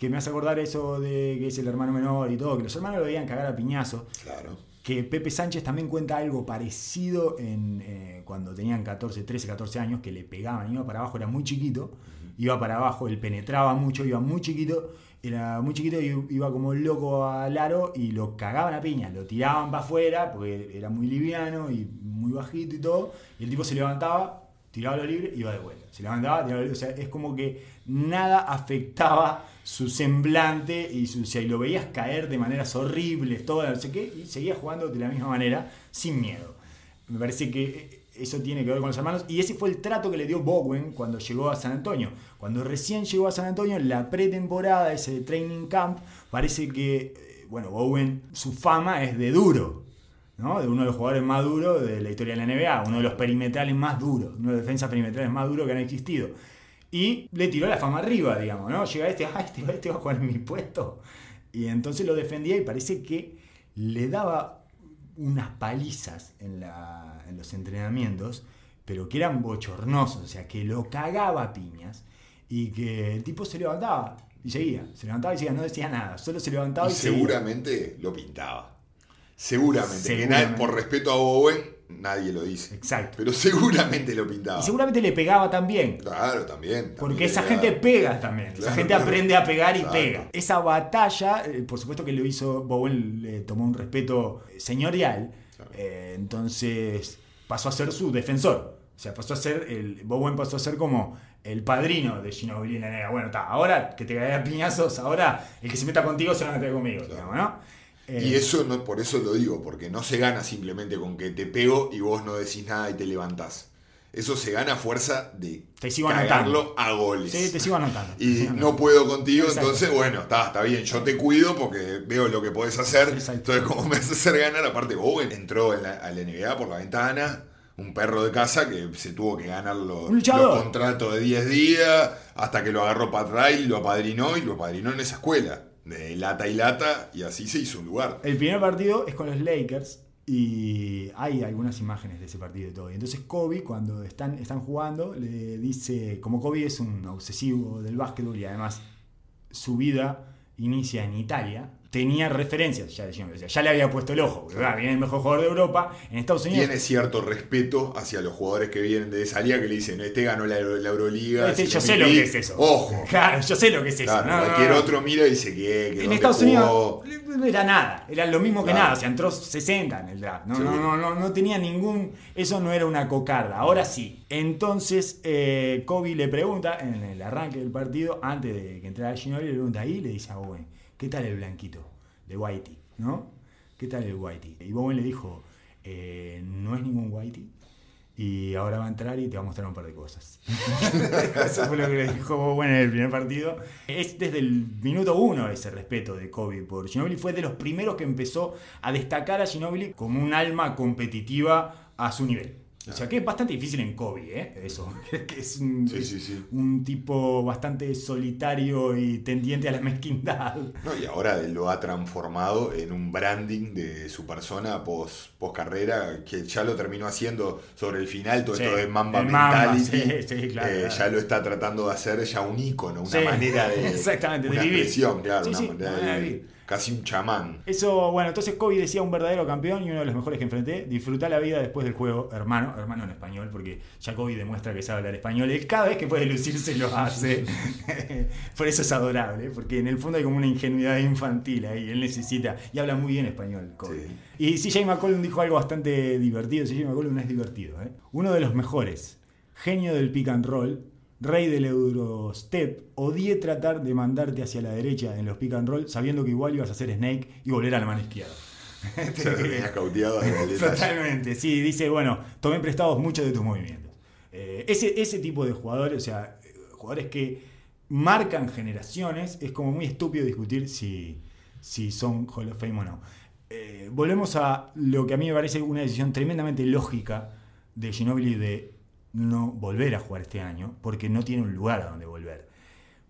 que me hace acordar eso de que es el hermano menor y todo, que los hermanos lo veían cagar a piñazo. Claro. Que Pepe Sánchez también cuenta algo parecido en, eh, cuando tenían 14, 13, 14 años, que le pegaban, iba para abajo, era muy chiquito, iba para abajo, él penetraba mucho, iba muy chiquito, era muy chiquito y iba como loco al aro y lo cagaban a piñas, lo tiraban para afuera porque era muy liviano y muy bajito y todo, y el tipo se levantaba, tiraba lo libre y iba de vuelta. Se levantaba, tiraba lo libre, o sea, es como que nada afectaba su semblante y, lo veías caer de maneras horribles, todo, no sé qué, y seguía jugando de la misma manera, sin miedo. Me parece que eso tiene que ver con los hermanos. Y ese fue el trato que le dio Bowen cuando llegó a San Antonio. Cuando recién llegó a San Antonio, en la pretemporada, ese training camp, parece que, eh, bueno, Bowen, su fama es de duro. ¿no? De uno de los jugadores más duros de la historia de la NBA, uno de los perimetrales más duros, uno de los defensas perimetrales más duros que han existido. Y le tiró la fama arriba, digamos, ¿no? Llega este, ah, este, este va a jugar en mi puesto. Y entonces lo defendía y parece que le daba unas palizas en, la, en los entrenamientos, pero que eran bochornosos, o sea, que lo cagaba a piñas y que el tipo se levantaba y seguía, se levantaba y seguía, no decía nada, solo se levantaba y, y seguramente lo pintaba. Seguramente, Que por respeto a Bowen, nadie lo dice. Exacto. Pero seguramente lo pintaba. Y seguramente le pegaba también. Claro, también. porque esa gente pega también. esa gente aprende a pegar y pega. Esa batalla, eh, por supuesto que lo hizo, Bowen le tomó un respeto señorial. Eh, entonces pasó a ser su defensor. O sea, pasó a ser, el, Bowen pasó a ser como el padrino de Ginobili en la Bueno, está, ahora que te caiga piñazos, ahora el que se meta contigo se va a meter conmigo. ¿no? Y eh, eso no, por eso lo digo, porque no se gana simplemente con que te pego y vos no decís nada y te levantás. Eso se gana a fuerza de te sigo cagarlo a goles. Sí, te sigo anotando. Y no puedo contigo, entonces, bueno, está, está bien, yo te cuido porque veo lo que podés hacer. Entonces, como me haces hacer ganar, aparte, Bowen entró en la, a la NBA por la ventana, un perro de casa que se tuvo que ganar los, los contratos de 10 días, hasta que lo agarró Pat Riley, lo apadrinó y lo apadrinó en esa escuela de lata y lata, y así se hizo un lugar. El primer partido es con los Lakers, y hay algunas imágenes de ese partido y todo. Y entonces Kobe, cuando están, están jugando, le dice, como Kobe es un obsesivo del básquetbol y además su vida inicia en Italia, tenía referencias ya ya le había puesto el ojo, viene el mejor jugador de Europa, en Estados Unidos. Tiene cierto respeto hacia los jugadores que vienen de esa liga que le dicen, este ganó la, Euroliga. Este, yo sé lo que es eso. Ojo. Claro, yo sé lo que es eso. cualquier otro mira y dice que... en Estados Unidos no era nada, era lo mismo que nada, o sea, entró 60 en el draft. No, no, no, no, tenía ningún, eso no era una cocarda, ahora sí. Entonces eh, Kobe le pregunta en el arranque del partido, antes de que entrara Ginobili, le pregunta ahí, le dice a Owen, ¿qué tal el blanquito? de Whitey, ¿no? ¿Qué tal el Whitey? Y Bowen le dijo, eh, no es ningún Whitey. Y ahora va a entrar y te va a mostrar un par de cosas. Eso fue lo que le dijo Bowen en el primer partido. Es desde el minuto uno ese respeto de Kobe por Ginobili. Fue de los primeros que empezó a destacar a Ginobili como un alma competitiva a su nivel. O sea, que es bastante difícil en Kobe, ¿eh? Eso. Que es un, tipo bastante solitario y tendiente a la mezquindad. No, y ahora lo ha transformado en un branding de su persona post, post carrera, que ya lo terminó haciendo sobre el final, todo esto de Mamba Mentality. Eh, ya lo está tratando de hacer ya un ícono, una manera de. Exactamente, una de vivir. expresión, claro, una manera de vivir casi un chamán. Eso, bueno, entonces Kobe decía un verdadero campeón y uno de los mejores que enfrenté. Disfruta la vida después del juego, hermano, hermano en español, porque ya Kobe demuestra que sabe hablar español. Él cada vez que puede lucirse lo hace. Por eso es adorable, porque en el fondo hay como una ingenuidad infantil ahí. Él necesita, y habla muy bien español, Kobe. Y CJ McCollum dijo algo bastante divertido. CJ McCollum no es divertido, ¿eh? Uno de los mejores, genio del pick and roll, rey del Eurostep, odié tratar de mandarte hacia la derecha en los pick and roll sabiendo que igual ibas a hacer Snake y volver a la mano izquierda. Se Totalmente, sí, dice, bueno, tomé prestados muchos de tus movimientos. Eh, ese, ese tipo de jugadores, o sea, jugadores que marcan generaciones, es como muy estúpido discutir si, si son Hall of Fame o no. Eh, volvemos a lo que a mí me parece una decisión tremendamente lógica de Ginobili de no volver a jugar este año porque no tiene un lugar a donde volver.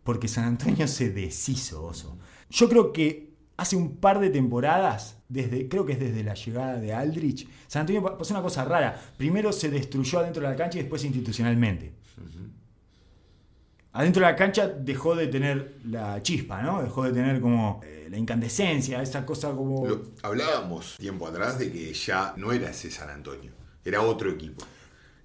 Porque San Antonio se deshizo, oso. Yo creo que hace un par de temporadas, desde, creo que es desde la llegada de Aldrich, San Antonio pasó una cosa rara. Primero se destruyó adentro de la cancha y después institucionalmente. Adentro de la cancha dejó de tener la chispa, ¿no? Dejó de tener como eh, la incandescencia, esa cosa como... hablábamos tiempo atrás de que ya no era ese San Antonio, era otro equipo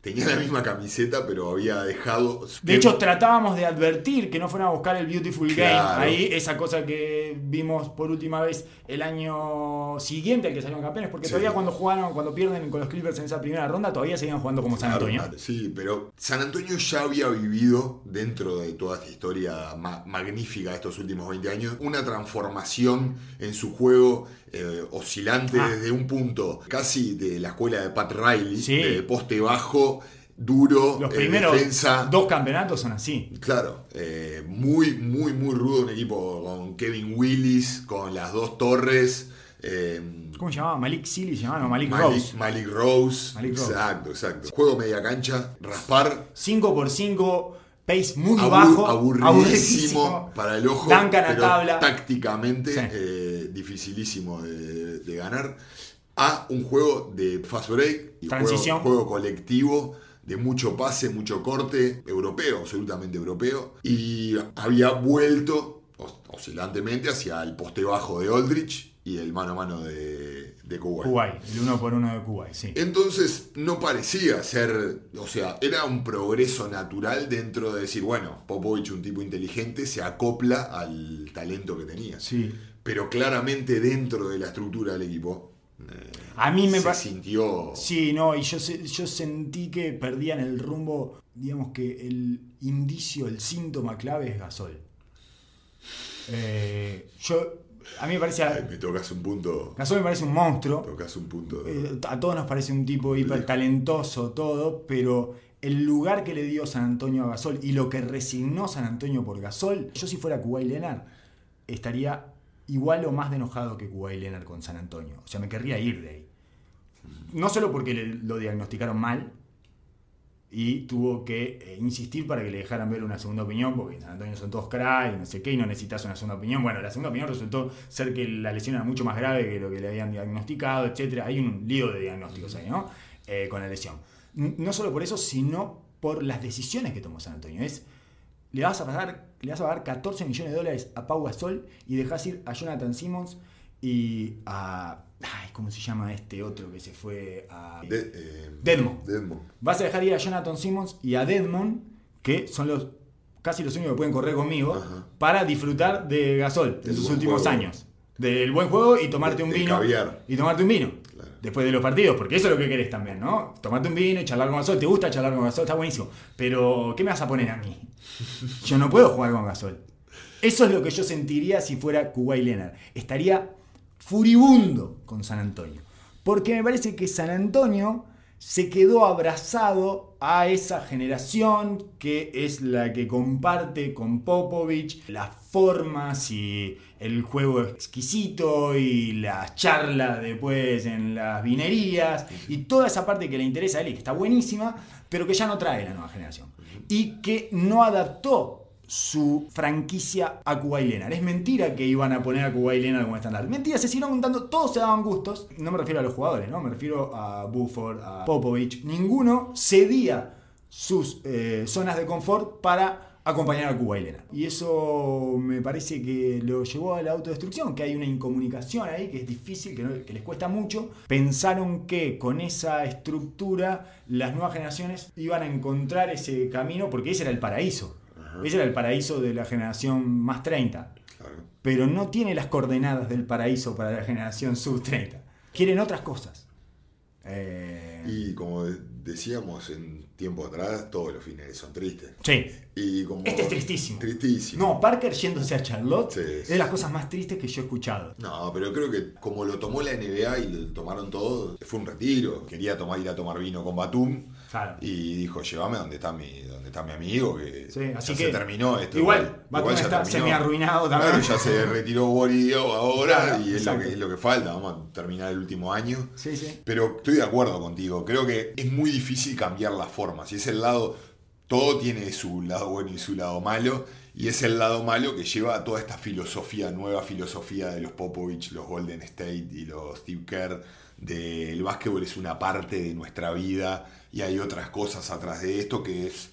tenía la misma camiseta, pero había dejado. De hecho, tratábamos de advertir que no fueran a buscar el Beautiful Claro. Game. Ahí, esa cosa que vimos por última vez el año siguiente al que salieron campeones, porque Sí. todavía cuando jugaron, cuando pierden con los Clippers en esa primera ronda, todavía seguían jugando como San Antonio. Claro, Sí, pero San Antonio ya había vivido, dentro de toda esta historia ma- magnífica de estos últimos 20 años, una transformación en su juego eh, oscilante Ah. desde un punto casi de la escuela de Pat Riley, Sí. de poste bajo, duro, Los eh, defensa. dos campeonatos son así. Claro, eh, muy, muy, muy rudo un equipo con Kevin Willis, con las dos torres. eh, ¿Cómo se llamaba? Malik Silly se llamaba, no, Malik, Malik, Rose. Malik Rose. Malik Rose. Exacto, exacto. Juego media cancha, raspar, 5x5, pace muy Abur- bajo. aburridísimo para el ojo, Duncan a pero tabla. tácticamente Sí. Dificilísimo de, de ganar. A un juego de fast break y Transición. Juego, juego colectivo de mucho pase, mucho corte, europeo, absolutamente europeo. Y había vuelto os- oscilantemente hacia el poste bajo de Aldrich y el mano a mano de, de Kuwait. Kuwait, el uno por uno de Kuwait, sí. Entonces no parecía ser, o sea, era un progreso natural dentro de decir, bueno, Popovich, un tipo inteligente, se acopla al talento que tenía. Sí. Pero claramente dentro de la estructura del equipo eh, A mí me se sintió... Sí, no, y yo, yo sentí que perdían el rumbo, digamos que el indicio, el síntoma clave es Gasol. Eh, yo, a mí me parece, Ay, me tocas un punto, Gasol me parece un monstruo, tocas un punto. Eh, a todos nos parece un tipo hiper talentoso, todo, pero el lugar que le dio San Antonio a Gasol y lo que resignó San Antonio por Gasol, yo si fuera Kuwait Leonard, estaría igual o más enojado que Kuwait Leonard con San Antonio. O sea, me querría ir de ahí. No solo porque le- lo diagnosticaron mal y tuvo que eh, insistir para que le dejaran ver una segunda opinión, porque en San Antonio son todos crack y no sé qué, y no necesitas una segunda opinión. Bueno, la segunda opinión resultó ser que la lesión era mucho más grave que lo que le habían diagnosticado, etcétera. Hay un lío de diagnósticos ahí, ¿no? Eh, con la lesión. No solo por eso, sino por las decisiones que tomó San Antonio. Es, le vas a pagar, le vas a pagar 14 millones de dólares a Pau Gasol y dejas ir a Jonathan Simmons y a. Ay, ¿cómo se llama este otro que se fue a. De- eh. Vas a dejar ir a Jonathan Simmons y a Deadmond, que son los casi los únicos que pueden correr conmigo, Ajá. para disfrutar de Gasol en Del sus últimos juego. años. Del buen juego y tomarte De- un de vino. caviar. Y tomarte un vino. Claro. Después de los partidos, porque eso es lo que querés también, ¿no? Tomarte un vino y charlar con Gasol. ¿Te gusta charlar con Gasol? Está buenísimo. Pero, ¿qué me vas a poner a mí? Yo no puedo jugar con Gasol. Eso es lo que yo sentiría si fuera Kuwait Leonard. Estaría furibundo con San Antonio. Porque me parece que San Antonio se quedó abrazado a esa generación que es la que comparte con Popovich las formas y el juego exquisito y la charla después en las vinerías y toda esa parte que le interesa a él y que está buenísima, pero que ya no trae la nueva generación. Y que no adaptó su franquicia a Kuwait Leonard. Es mentira que iban a poner a Kuwait Leonard como estándar. Mentira, se siguieron juntando, todos se daban gustos. No me refiero a los jugadores, ¿no? Me refiero a Buford, a Popovich. Ninguno cedía sus eh, zonas de confort para acompañar a Kuwait Leonard. Y eso me parece que lo llevó a la autodestrucción, que hay una incomunicación ahí que es difícil, que, no- que les cuesta mucho. Pensaron que con esa estructura las nuevas generaciones iban a encontrar ese camino, porque ese era el paraíso. Ese era el paraíso de la generación más 30. Claro. Pero no tiene las coordenadas del paraíso para la generación sub 30. Quieren otras cosas. Eh, Y como de- decíamos en tiempo atrás, todos los finales son tristes. sí. Y como, Este es tristísimo. Tristísimo. No, Parker yéndose a Charlotte Sí, es de las cosas más tristes que yo he escuchado. No, pero creo que como lo tomó la NBA y lo tomaron todos, fue un retiro. Quería tomar, ir a tomar vino con Batum Claro. y dijo, llévame donde está mi, donde está mi amigo, que Sí, ya así se que terminó esto. igual, Batum ya está semi-arruinado también. Claro, ya se retiró Borio ahora Claro, y es lo, que, es lo que falta, vamos a terminar el último año. Sí, sí. Pero estoy de acuerdo contigo, creo que es muy difícil cambiar la forma. Si es el lado, todo tiene su lado bueno y su lado malo, y es el lado malo que lleva a toda esta filosofía, nueva filosofía de los Popovich, los Golden State y los Steve Kerr, del básquetbol es una parte de nuestra vida y hay otras cosas atrás de esto que es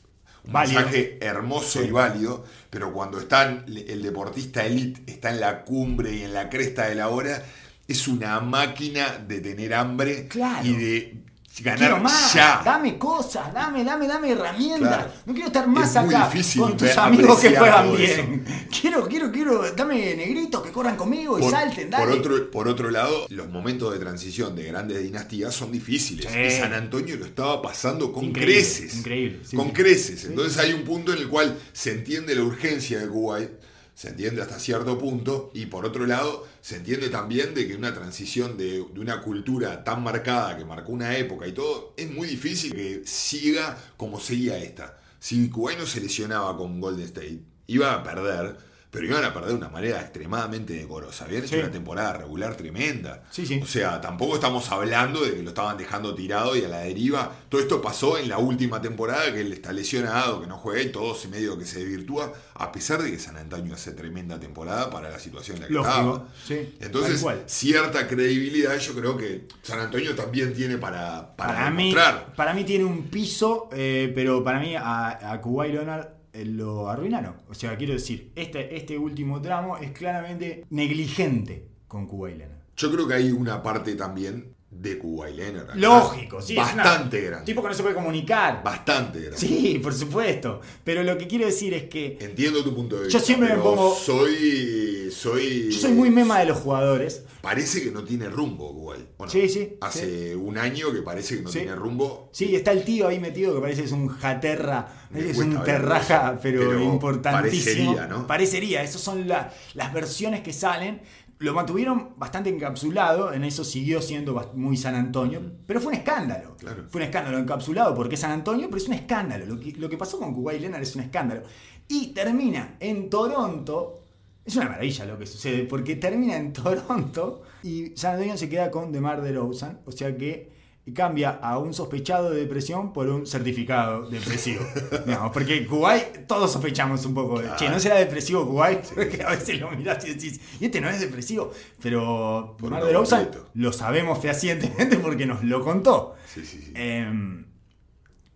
un Válido. mensaje hermoso Sí. y válido, pero cuando están, el deportista elite está en la cumbre y en la cresta de la hora, es una máquina de tener hambre Claro. y de ganar Quiero más, ya. dame cosas, dame, dame, dame herramientas. Claro. No quiero estar más Es acá con tus amigos que juegan bien. Quiero, quiero, quiero, dame negritos que corran conmigo y salten, por otro, por otro lado, los momentos de transición de grandes dinastías son difíciles. Sí. Y San Antonio lo estaba pasando con Increíble, creces. increíble, sí, con creces. Entonces hay un punto en el cual se entiende la urgencia de Kuwait, se entiende hasta cierto punto, y por otro lado, se entiende también de que una transición de, de una cultura tan marcada, que marcó una época y todo, es muy difícil que siga como seguía esta. Si Kuwait no se lesionaba con Golden State, iba a perder, pero iban a perder de una manera extremadamente decorosa. Habían hecho Sí. una temporada regular tremenda. Sí, sí. O sea, tampoco estamos hablando de que lo estaban dejando tirado y a la deriva. Todo esto pasó en la última temporada, que él está lesionado, que no juega y todo se medio que se desvirtúa, a pesar de que San Antonio hace tremenda temporada para la situación en la que Lógico, estaba. sí, Entonces, cierta credibilidad yo creo que San Antonio también tiene para, para, Para mí, demostrar. para mí tiene un piso, eh, pero para mí a, a Kuwait Leonard lo arruinaron. O sea, quiero decir, este, este último tramo es claramente negligente con Kuwait Leonard. Yo creo que hay una parte también de Leonard. acá. Lógico, sí. es una- Bastante grande. Tipo que no se puede comunicar. Bastante grande. Sí, por supuesto. Pero lo que quiero decir es que Entiendo tu punto de Yo vista. siempre me pero pongo- Soy. Soy. yo soy muy mema de los jugadores. Parece que no tiene rumbo, Kuwait. ¿o no? Sí, sí, Hace un año que parece que no Sí. tiene rumbo. Sí, está el tío ahí metido que parece que es un jaterra, es un terraja, eso, pero, pero importantísimo. parecería, ¿no? Parecería, esas son la- las versiones que salen. Lo mantuvieron bastante encapsulado, en eso siguió siendo muy San Antonio, pero fue un escándalo. Claro. Fue un escándalo encapsulado porque es San Antonio, pero es un escándalo. Lo que, lo que pasó con Kuwait Leonard es un escándalo. Y termina en Toronto. Es una maravilla lo que sucede, porque termina en Toronto y San Antonio se queda con DeMar DeRozan, o sea que cambia a un sospechado de depresión por un certificado depresivo. Porque Kuwait todos sospechamos un poco de, che, ¿no será depresivo Kuwait? Porque a veces lo mirás y decís, y este no es depresivo. Pero Por uno DeRozan completo. lo sabemos fehacientemente porque nos lo contó. Sí, sí, sí. Em,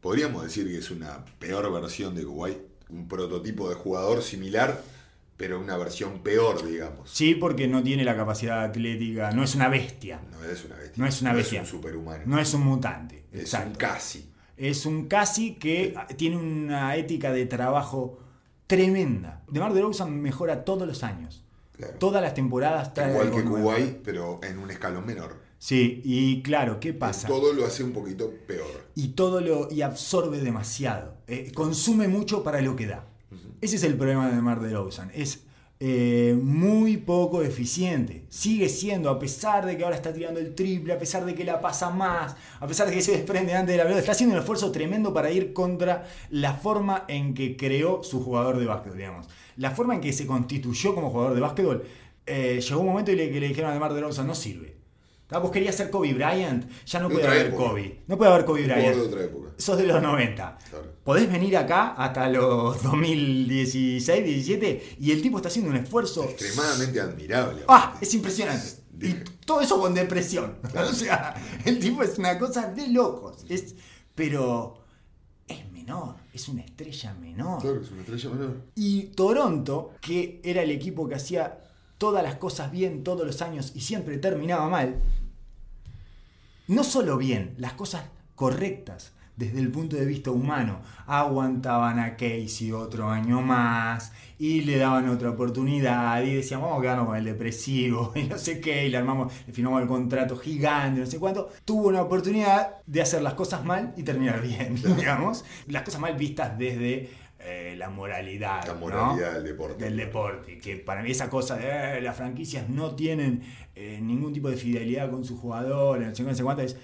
Podríamos decir que es una peor versión de Kuwait. Un prototipo de jugador similar, pero una versión peor, digamos. sí, porque no tiene la capacidad atlética, no es una bestia, No es una bestia. No es una bestia. un superhumano. no es un mutante. es Exacto. un casi. Es un casi que tiene una ética de trabajo tremenda. DeMar DeRozan mejora todos los años. Claro. Todas las temporadas trae Igual que. Kuwait, pero en un escalón menor. Sí, y claro, ¿qué pasa? Todo lo hace un poquito peor. Y todo lo y absorbe demasiado. Eh, consume mucho para lo que da. Ese es el problema de DeMar DeRozan. Es eh, muy poco eficiente. Sigue siendo, a pesar de que ahora está tirando el triple, a pesar de que la pasa más, a pesar de que se desprende antes de la pelota, está haciendo un esfuerzo tremendo para ir contra la forma en que creó su jugador de básquetbol, digamos. La forma en que se constituyó como jugador de básquetbol. eh, llegó un momento y le, que dijeron a DeMar DeRozan, no sirve. Ah, Vos querías ser Kobe Bryant, ya no De puede haber época. Kobe. No puede haber Kobe Bryant. de otra época. Sos de los 90. Claro. Podés venir acá hasta los 2016, 17 y el tipo está haciendo un esfuerzo. Extremadamente admirable. ¡Ah! Es impresionante. Y todo eso con depresión. O sea, el tipo es una cosa de locos. Es, pero es menor, es una estrella menor. Claro, es una estrella menor. Y Toronto, que era el equipo que hacía todas las cosas bien todos los años y siempre terminaba mal, no solo bien, las cosas correctas desde el punto de vista humano. Aguantaban a Casey otro año más y le daban otra oportunidad y decían, vamos a quedarnos con el depresivo y no sé qué, y le armamos, le firmamos el contrato gigante, no sé cuánto. Tuvo una oportunidad de hacer las cosas mal y terminar bien, digamos. Las cosas mal vistas desde eh, la moralidad. La ¿no? del deporte. Del deporte, que para mí esa cosa de eh, las franquicias no tienen eh, ningún tipo de fidelidad con sus jugadores, no sé no sé cuánto, es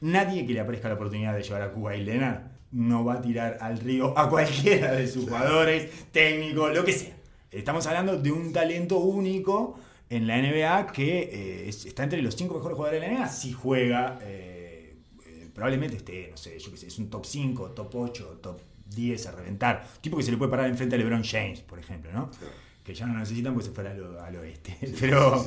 nadie que le aparezca la oportunidad de llevar a Cuba y Leonard no va a tirar al río a cualquiera de sus jugadores, técnicos, lo que sea. Estamos hablando de un talento único en la NBA que eh, es- está entre los cinco mejores jugadores de la NBA si juega. eh, eh, probablemente esté, no sé, yo qué sé, es un top 5, top 8, top 10 a reventar. Tipo que se le puede parar enfrente a LeBron James, por ejemplo, ¿no? Que ya no lo necesitan porque se fuera al, al oeste. Pero,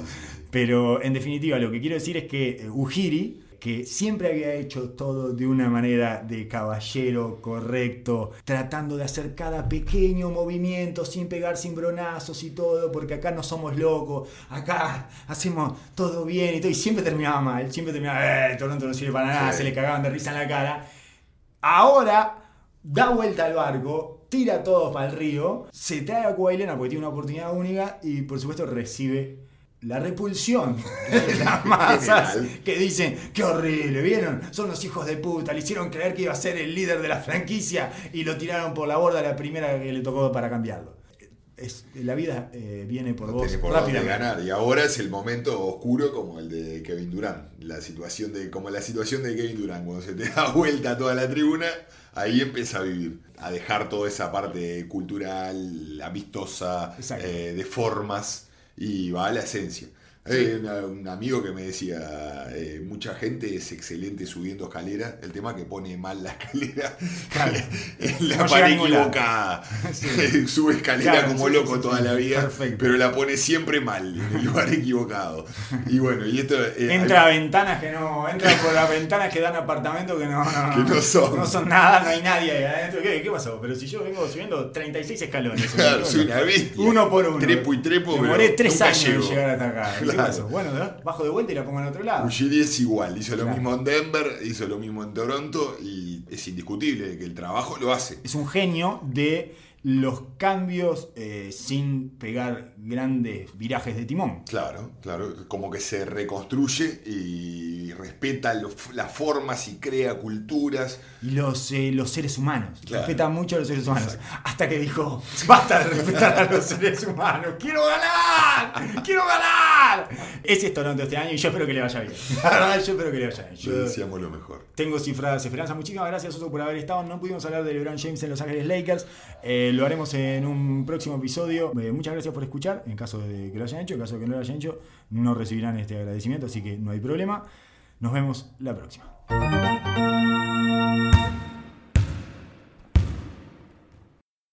pero en definitiva, lo que quiero decir es que eh, Ujiri, que siempre había hecho todo de una manera de caballero correcto, tratando de hacer cada pequeño movimiento sin pegar cimbronazos y todo, porque acá no somos locos, acá hacemos todo bien y todo, y siempre terminaba mal, siempre terminaba, eh, Toronto no sirve para nada, Sí. se le cagaban de risa en la cara. Ahora da vuelta al barco, tira a todos para el río, se trae a Kawhi Leonard porque tiene una oportunidad única y por supuesto recibe la repulsión de las masas que dicen, qué horrible, ¿vieron? Son los hijos de puta, le hicieron creer que iba a ser el líder de la franquicia y lo tiraron por la borda la primera que le tocó para cambiarlo. Es, la vida eh, viene por No vos por rápidamente. ganar. Y ahora es el momento oscuro como el de Kevin Durant. La situación de, como la situación de Kevin Durant. Cuando se te da vuelta toda la tribuna, ahí empieza a vivir. A dejar toda esa parte cultural, amistosa, eh, de formas, y va a la esencia. Un amigo que me decía, eh, mucha gente es excelente subiendo escaleras, el tema que pone mal la escalera Claro. en la No pared equivocada. Sube escalera Claro, como sí, loco toda la vida, Perfecto. pero la pone siempre mal, en el lugar equivocado. Y bueno, y esto... eh, Entra a hay- ventanas que no, entra por las ventanas que dan apartamentos que no, no, Que son. no son nada, no hay nadie ahí adentro. ¿Qué, qué pasó? Pero si yo vengo subiendo 36 escalones. Claro, soy una bestia. Uno por uno. Trepo y trepo, Demoré pero tres años en llegar hasta acá. ¿Qué Claro. Bueno, ¿no? bajo de vuelta y la pongo en otro lado. Ujiri es igual, hizo lo Claro. mismo en Denver, hizo lo mismo en Toronto y es indiscutible que el trabajo lo hace. Es un genio de los cambios eh, sin pegar grandes virajes de timón. Claro, claro, como que se reconstruye y respeta las formas y crea culturas. Y los, eh, los seres humanos. Claro. Respeta mucho a los seres humanos. Hasta que dijo, basta de respetar a los seres humanos. ¡Quiero ganar! ¡Quiero ganar! Ese es Toronto este año y yo espero que le vaya bien. La verdad, yo espero que le vaya bien. Yo Yo decíamos lo mejor. tengo cifradas esperanzas. Muchísimas gracias, Oso, por haber estado. No pudimos hablar de LeBron James en Los Ángeles Lakers. Eh, lo haremos en un próximo episodio. Eh, muchas gracias por escuchar. En caso de que lo hayan hecho, en caso de que no lo hayan hecho, no recibirán este agradecimiento, así que no hay problema. Nos vemos la próxima.